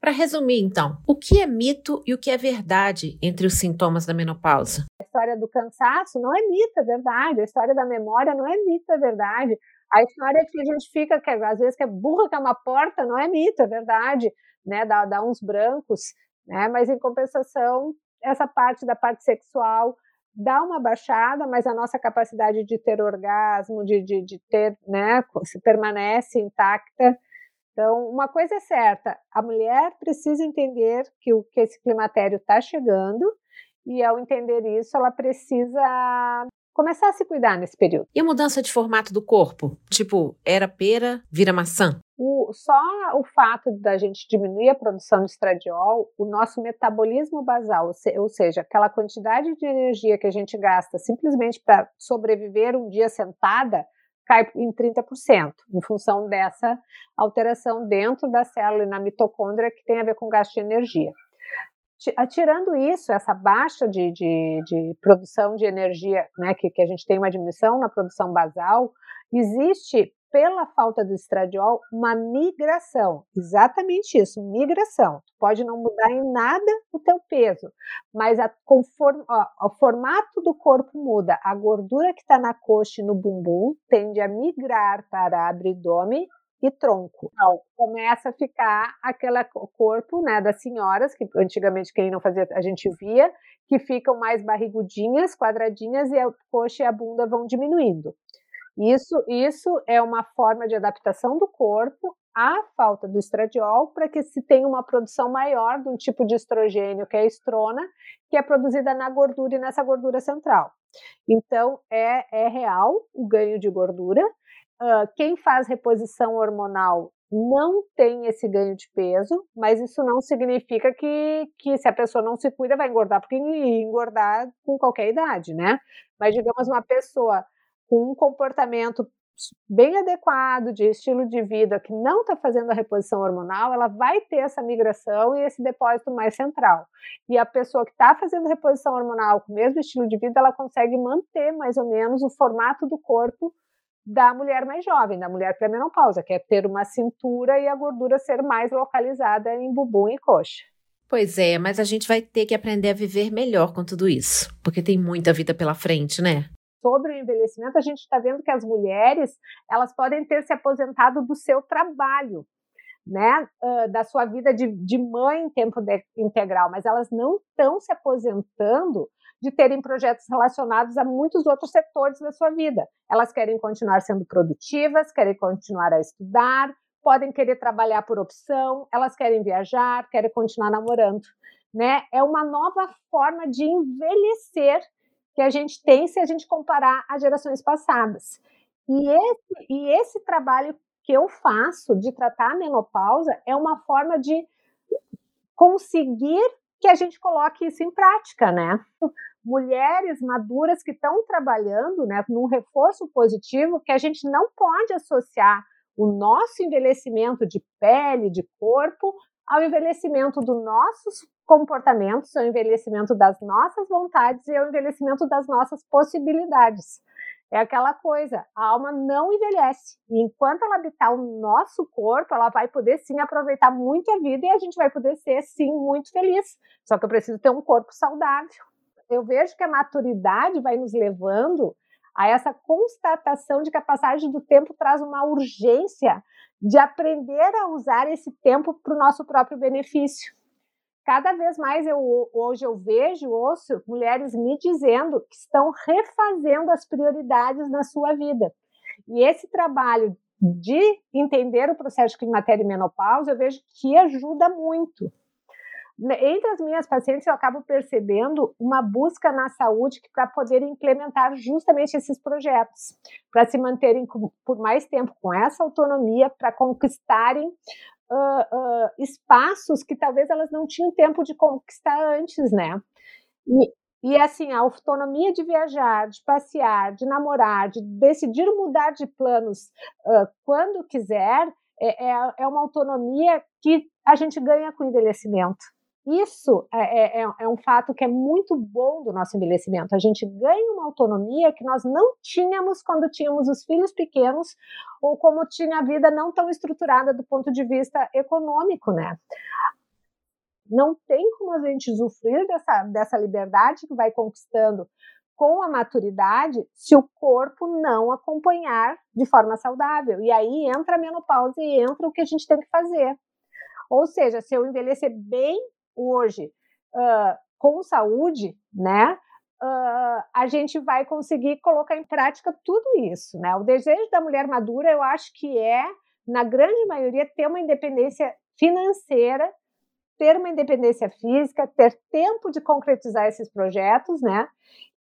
Para resumir, então, o que é mito e o que é verdade entre os sintomas da menopausa? A história do cansaço não é mito, é verdade. A história da memória não é mito, é verdade. A história que a gente fica, que às vezes que é burra que é uma porta, não é mito, é verdade. Né? Dá, dá uns brancos, né? mas em compensação, essa parte da parte sexual dá uma baixada, mas a nossa capacidade de ter orgasmo, de, de, de ter, né, se permanece intacta. Então, uma coisa é certa: a mulher precisa entender que, o, que esse climatério está chegando, e ao entender isso, ela precisa começar a se cuidar nesse período. E a mudança de formato do corpo? Tipo, era pera, vira maçã? O, só o fato da gente diminuir a produção de estradiol, o nosso metabolismo basal, ou seja, aquela quantidade de energia que a gente gasta simplesmente para sobreviver um dia sentada, cai em 30%, em função dessa alteração dentro da célula e na mitocôndria que tem a ver com gasto de energia. Tirando isso, essa baixa de, de, de produção de energia, né, que, que a gente tem uma diminuição na produção basal, existe pela falta do estradiol, uma migração. Exatamente isso, migração. Pode não mudar em nada o teu peso, mas a, conforme, ó, o formato do corpo muda. A gordura que está na coxa e no bumbum tende a migrar para abdômen e tronco. Então, começa a ficar aquele corpo né, das senhoras, que antigamente quem não fazia, a gente via, que ficam mais barrigudinhas, quadradinhas, e a coxa e a bunda vão diminuindo. Isso, isso é uma forma de adaptação do corpo à falta do estradiol para que se tenha uma produção maior de um tipo de estrogênio, que é a estrona, que é produzida na gordura e nessa gordura central. Então, é, é real o ganho de gordura. Uh, quem faz reposição hormonal não tem esse ganho de peso, mas isso não significa que, que se a pessoa não se cuida vai engordar, porque engordar com qualquer idade, né? Mas digamos uma pessoa com um comportamento bem adequado de estilo de vida que não está fazendo a reposição hormonal, ela vai ter essa migração e esse depósito mais central. E a pessoa que está fazendo reposição hormonal com o mesmo estilo de vida, ela consegue manter mais ou menos o formato do corpo da mulher mais jovem, da mulher pré-menopausa, que é ter uma cintura e a gordura ser mais localizada em bumbum e coxa. Pois é, mas a gente vai ter que aprender a viver melhor com tudo isso, porque tem muita vida pela frente, né? Sobre o envelhecimento, a gente está vendo que as mulheres elas podem ter se aposentado do seu trabalho, né, uh, da sua vida de, de mãe em tempo de, integral, mas elas não estão se aposentando de terem projetos relacionados a muitos outros setores da sua vida. Elas querem continuar sendo produtivas, querem continuar a estudar, podem querer trabalhar por opção, elas querem viajar, querem continuar namorando, né? É uma nova forma de envelhecer que a gente tem se a gente comparar as gerações passadas. E esse, e esse trabalho que eu faço de tratar a menopausa é uma forma de conseguir que a gente coloque isso em prática, né? mulheres maduras que estão trabalhando né, num reforço positivo que a gente não pode associar o nosso envelhecimento de pele, de corpo, ao envelhecimento dos nossos comportamentos, ao envelhecimento das nossas vontades e ao envelhecimento das nossas possibilidades. É aquela coisa, a alma não envelhece. E enquanto ela habitar o nosso corpo, ela vai poder sim aproveitar muito a vida e a gente vai poder ser sim muito feliz. Só que eu preciso ter um corpo saudável eu vejo que a maturidade vai nos levando a essa constatação de que a passagem do tempo traz uma urgência de aprender a usar esse tempo para o nosso próprio benefício. Cada vez mais eu hoje eu vejo, ouço mulheres me dizendo que estão refazendo as prioridades na sua vida. E esse trabalho de entender o processo de climatério e menopausa, eu vejo que ajuda muito. Né, entre as minhas pacientes, eu acabo percebendo uma busca na saúde para poder implementar justamente esses projetos, para se manterem por mais tempo com essa autonomia, para conquistarem uh, uh, espaços que talvez elas não tinham tempo de conquistar antes, né? E, e assim, a autonomia de viajar, de passear, de namorar, de decidir mudar de planos uh, quando quiser, é, é, é uma autonomia que a gente ganha com o envelhecimento. Isso é, é, é, é, um fato que é muito bom do nosso envelhecimento. A gente ganha uma autonomia que nós não tínhamos quando tínhamos os filhos pequenos ou como tinha a vida não tão estruturada do ponto de vista econômico, né? Não tem como a gente usufruir dessa, dessa liberdade que vai conquistando com a maturidade se o corpo não acompanhar de forma saudável. E aí entra a menopausa e entra o que a gente tem que fazer. Ou seja, se eu envelhecer bem hoje uh, com saúde, né? Uh, a gente vai conseguir colocar em prática tudo isso, né? O desejo da mulher madura, eu acho que é, na grande maioria, ter uma independência financeira, ter uma independência física, ter tempo de concretizar esses projetos, né?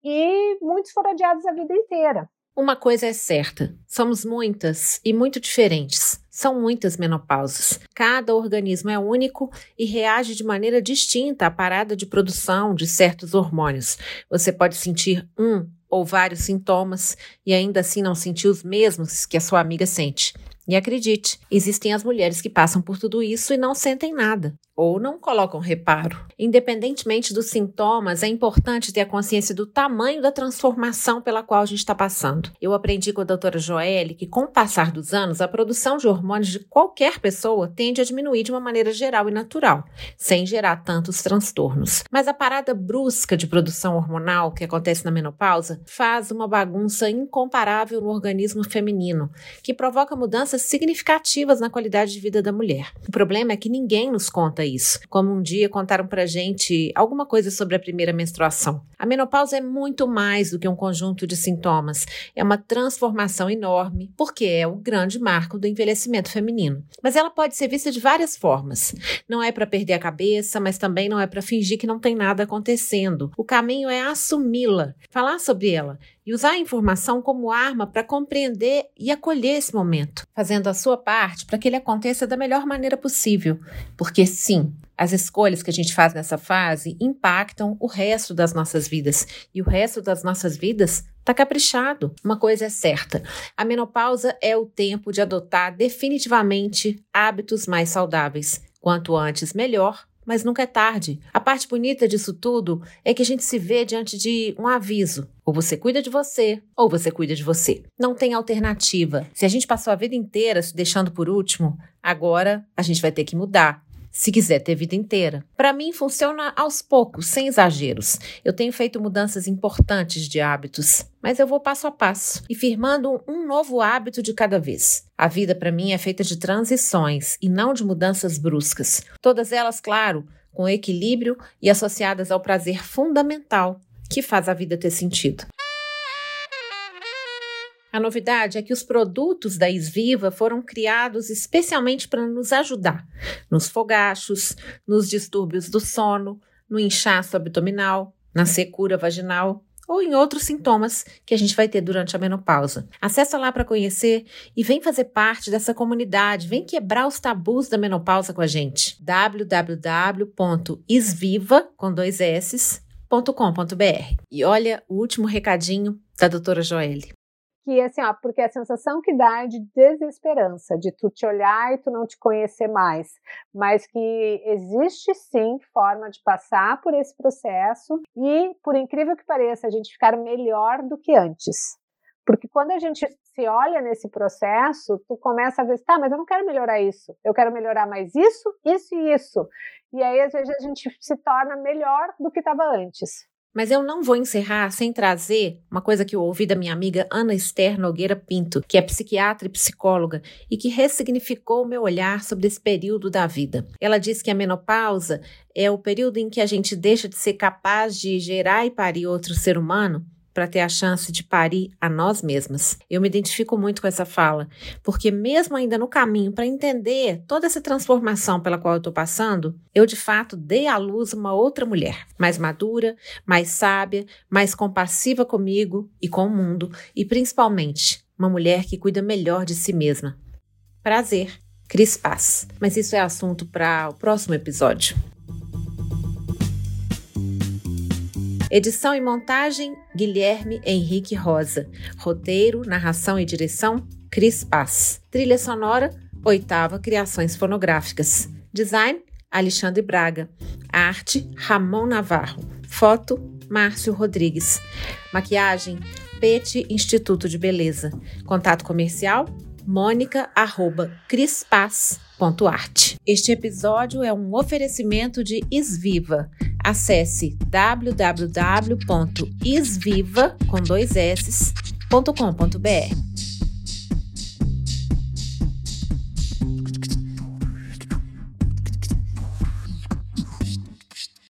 E muitos foram adiados a vida inteira. Uma coisa é certa: somos muitas e muito diferentes. São muitas menopausas. Cada organismo é único e reage de maneira distinta à parada de produção de certos hormônios. Você pode sentir um ou vários sintomas e ainda assim não sentir os mesmos que a sua amiga sente. E acredite, existem as mulheres que passam por tudo isso e não sentem nada ou não colocam reparo. Independentemente dos sintomas, é importante ter a consciência do tamanho da transformação pela qual a gente está passando. Eu aprendi com a doutora Joelle que, com o passar dos anos, a produção de hormônios de qualquer pessoa tende a diminuir de uma maneira geral e natural, sem gerar tantos transtornos. Mas a parada brusca de produção hormonal que acontece na menopausa faz uma bagunça incomparável no organismo feminino, que provoca mudanças significativas na qualidade de vida da mulher. O problema é que ninguém nos conta conta isso. Como um dia contaram pra gente alguma coisa sobre a primeira menstruação. A menopausa é muito mais do que um conjunto de sintomas. É uma transformação enorme, porque é o grande marco do envelhecimento feminino. Mas ela pode ser vista de várias formas. Não é para perder a cabeça, mas também não é para fingir que não tem nada acontecendo. O caminho é assumi-la, falar sobre ela e usar a informação como arma para compreender e acolher esse momento, fazendo a sua parte para que ele aconteça da melhor maneira possível. Porque sim, as escolhas que a gente faz nessa fase impactam o resto das nossas vidas e o resto das nossas vidas Tá caprichado. Uma coisa é certa: a menopausa é o tempo de adotar definitivamente hábitos mais saudáveis. Quanto antes, melhor, mas nunca é tarde. A parte bonita disso tudo é que a gente se vê diante de um aviso. Ou você cuida de você, ou você cuida de você. Não tem alternativa. Se a gente passou a vida inteira se deixando por último, agora a gente vai ter que mudar se quiser ter vida inteira. Para mim, funciona aos poucos, sem exageros. Eu tenho feito mudanças importantes de hábitos, mas eu vou passo a passo e firmando um novo hábito de cada vez. A vida para mim é feita de transições e não de mudanças bruscas. Todas elas, claro, com equilíbrio e associadas ao prazer fundamental que faz a vida ter sentido. A novidade é que os produtos da Isviva foram criados especialmente para nos ajudar nos fogachos, nos distúrbios do sono, no inchaço abdominal, na secura vaginal ou em outros sintomas que a gente vai ter durante a menopausa. Acesse lá para conhecer e vem fazer parte dessa comunidade, vem quebrar os tabus da menopausa com a gente. www.isviva.com.br. E olha o último recadinho da doutora Joelle que assim, ó, porque a sensação que dá é de desesperança, de tu te olhar e tu não te conhecer mais, mas que existe sim forma de passar por esse processo e, por incrível que pareça, a gente ficar melhor do que antes. Porque quando a gente se olha nesse processo, tu começa a ver, tá, mas eu não quero melhorar isso, eu quero melhorar mais isso, isso e isso. E aí, às vezes, a gente se torna melhor do que estava antes. Mas eu não vou encerrar sem trazer uma coisa que eu ouvi da minha amiga Ana Esther Nogueira Pinto, que é psiquiatra e psicóloga e que ressignificou o meu olhar sobre esse período da vida. Ela diz que a menopausa é o período em que a gente deixa de ser capaz de gerar e parir outro ser humano para ter a chance de parir a nós mesmas. Eu me identifico muito com essa fala, porque mesmo ainda no caminho para entender toda essa transformação pela qual eu estou passando, eu de fato dei à luz uma outra mulher, mais madura, mais sábia, mais compassiva comigo e com o mundo, e principalmente uma mulher que cuida melhor de si mesma. Prazer, Cris Paz. Mas isso é assunto para o próximo episódio. Edição e montagem: Guilherme Henrique Rosa. Roteiro, narração e direção: Cris Paz. Trilha sonora: Oitava Criações Fonográficas. Design: Alexandre Braga. Arte: Ramon Navarro. Foto: Márcio Rodrigues. Maquiagem: Pete Instituto de Beleza. Contato comercial: Este episódio é um oferecimento de Isviva. Acesse www.isviva.com.br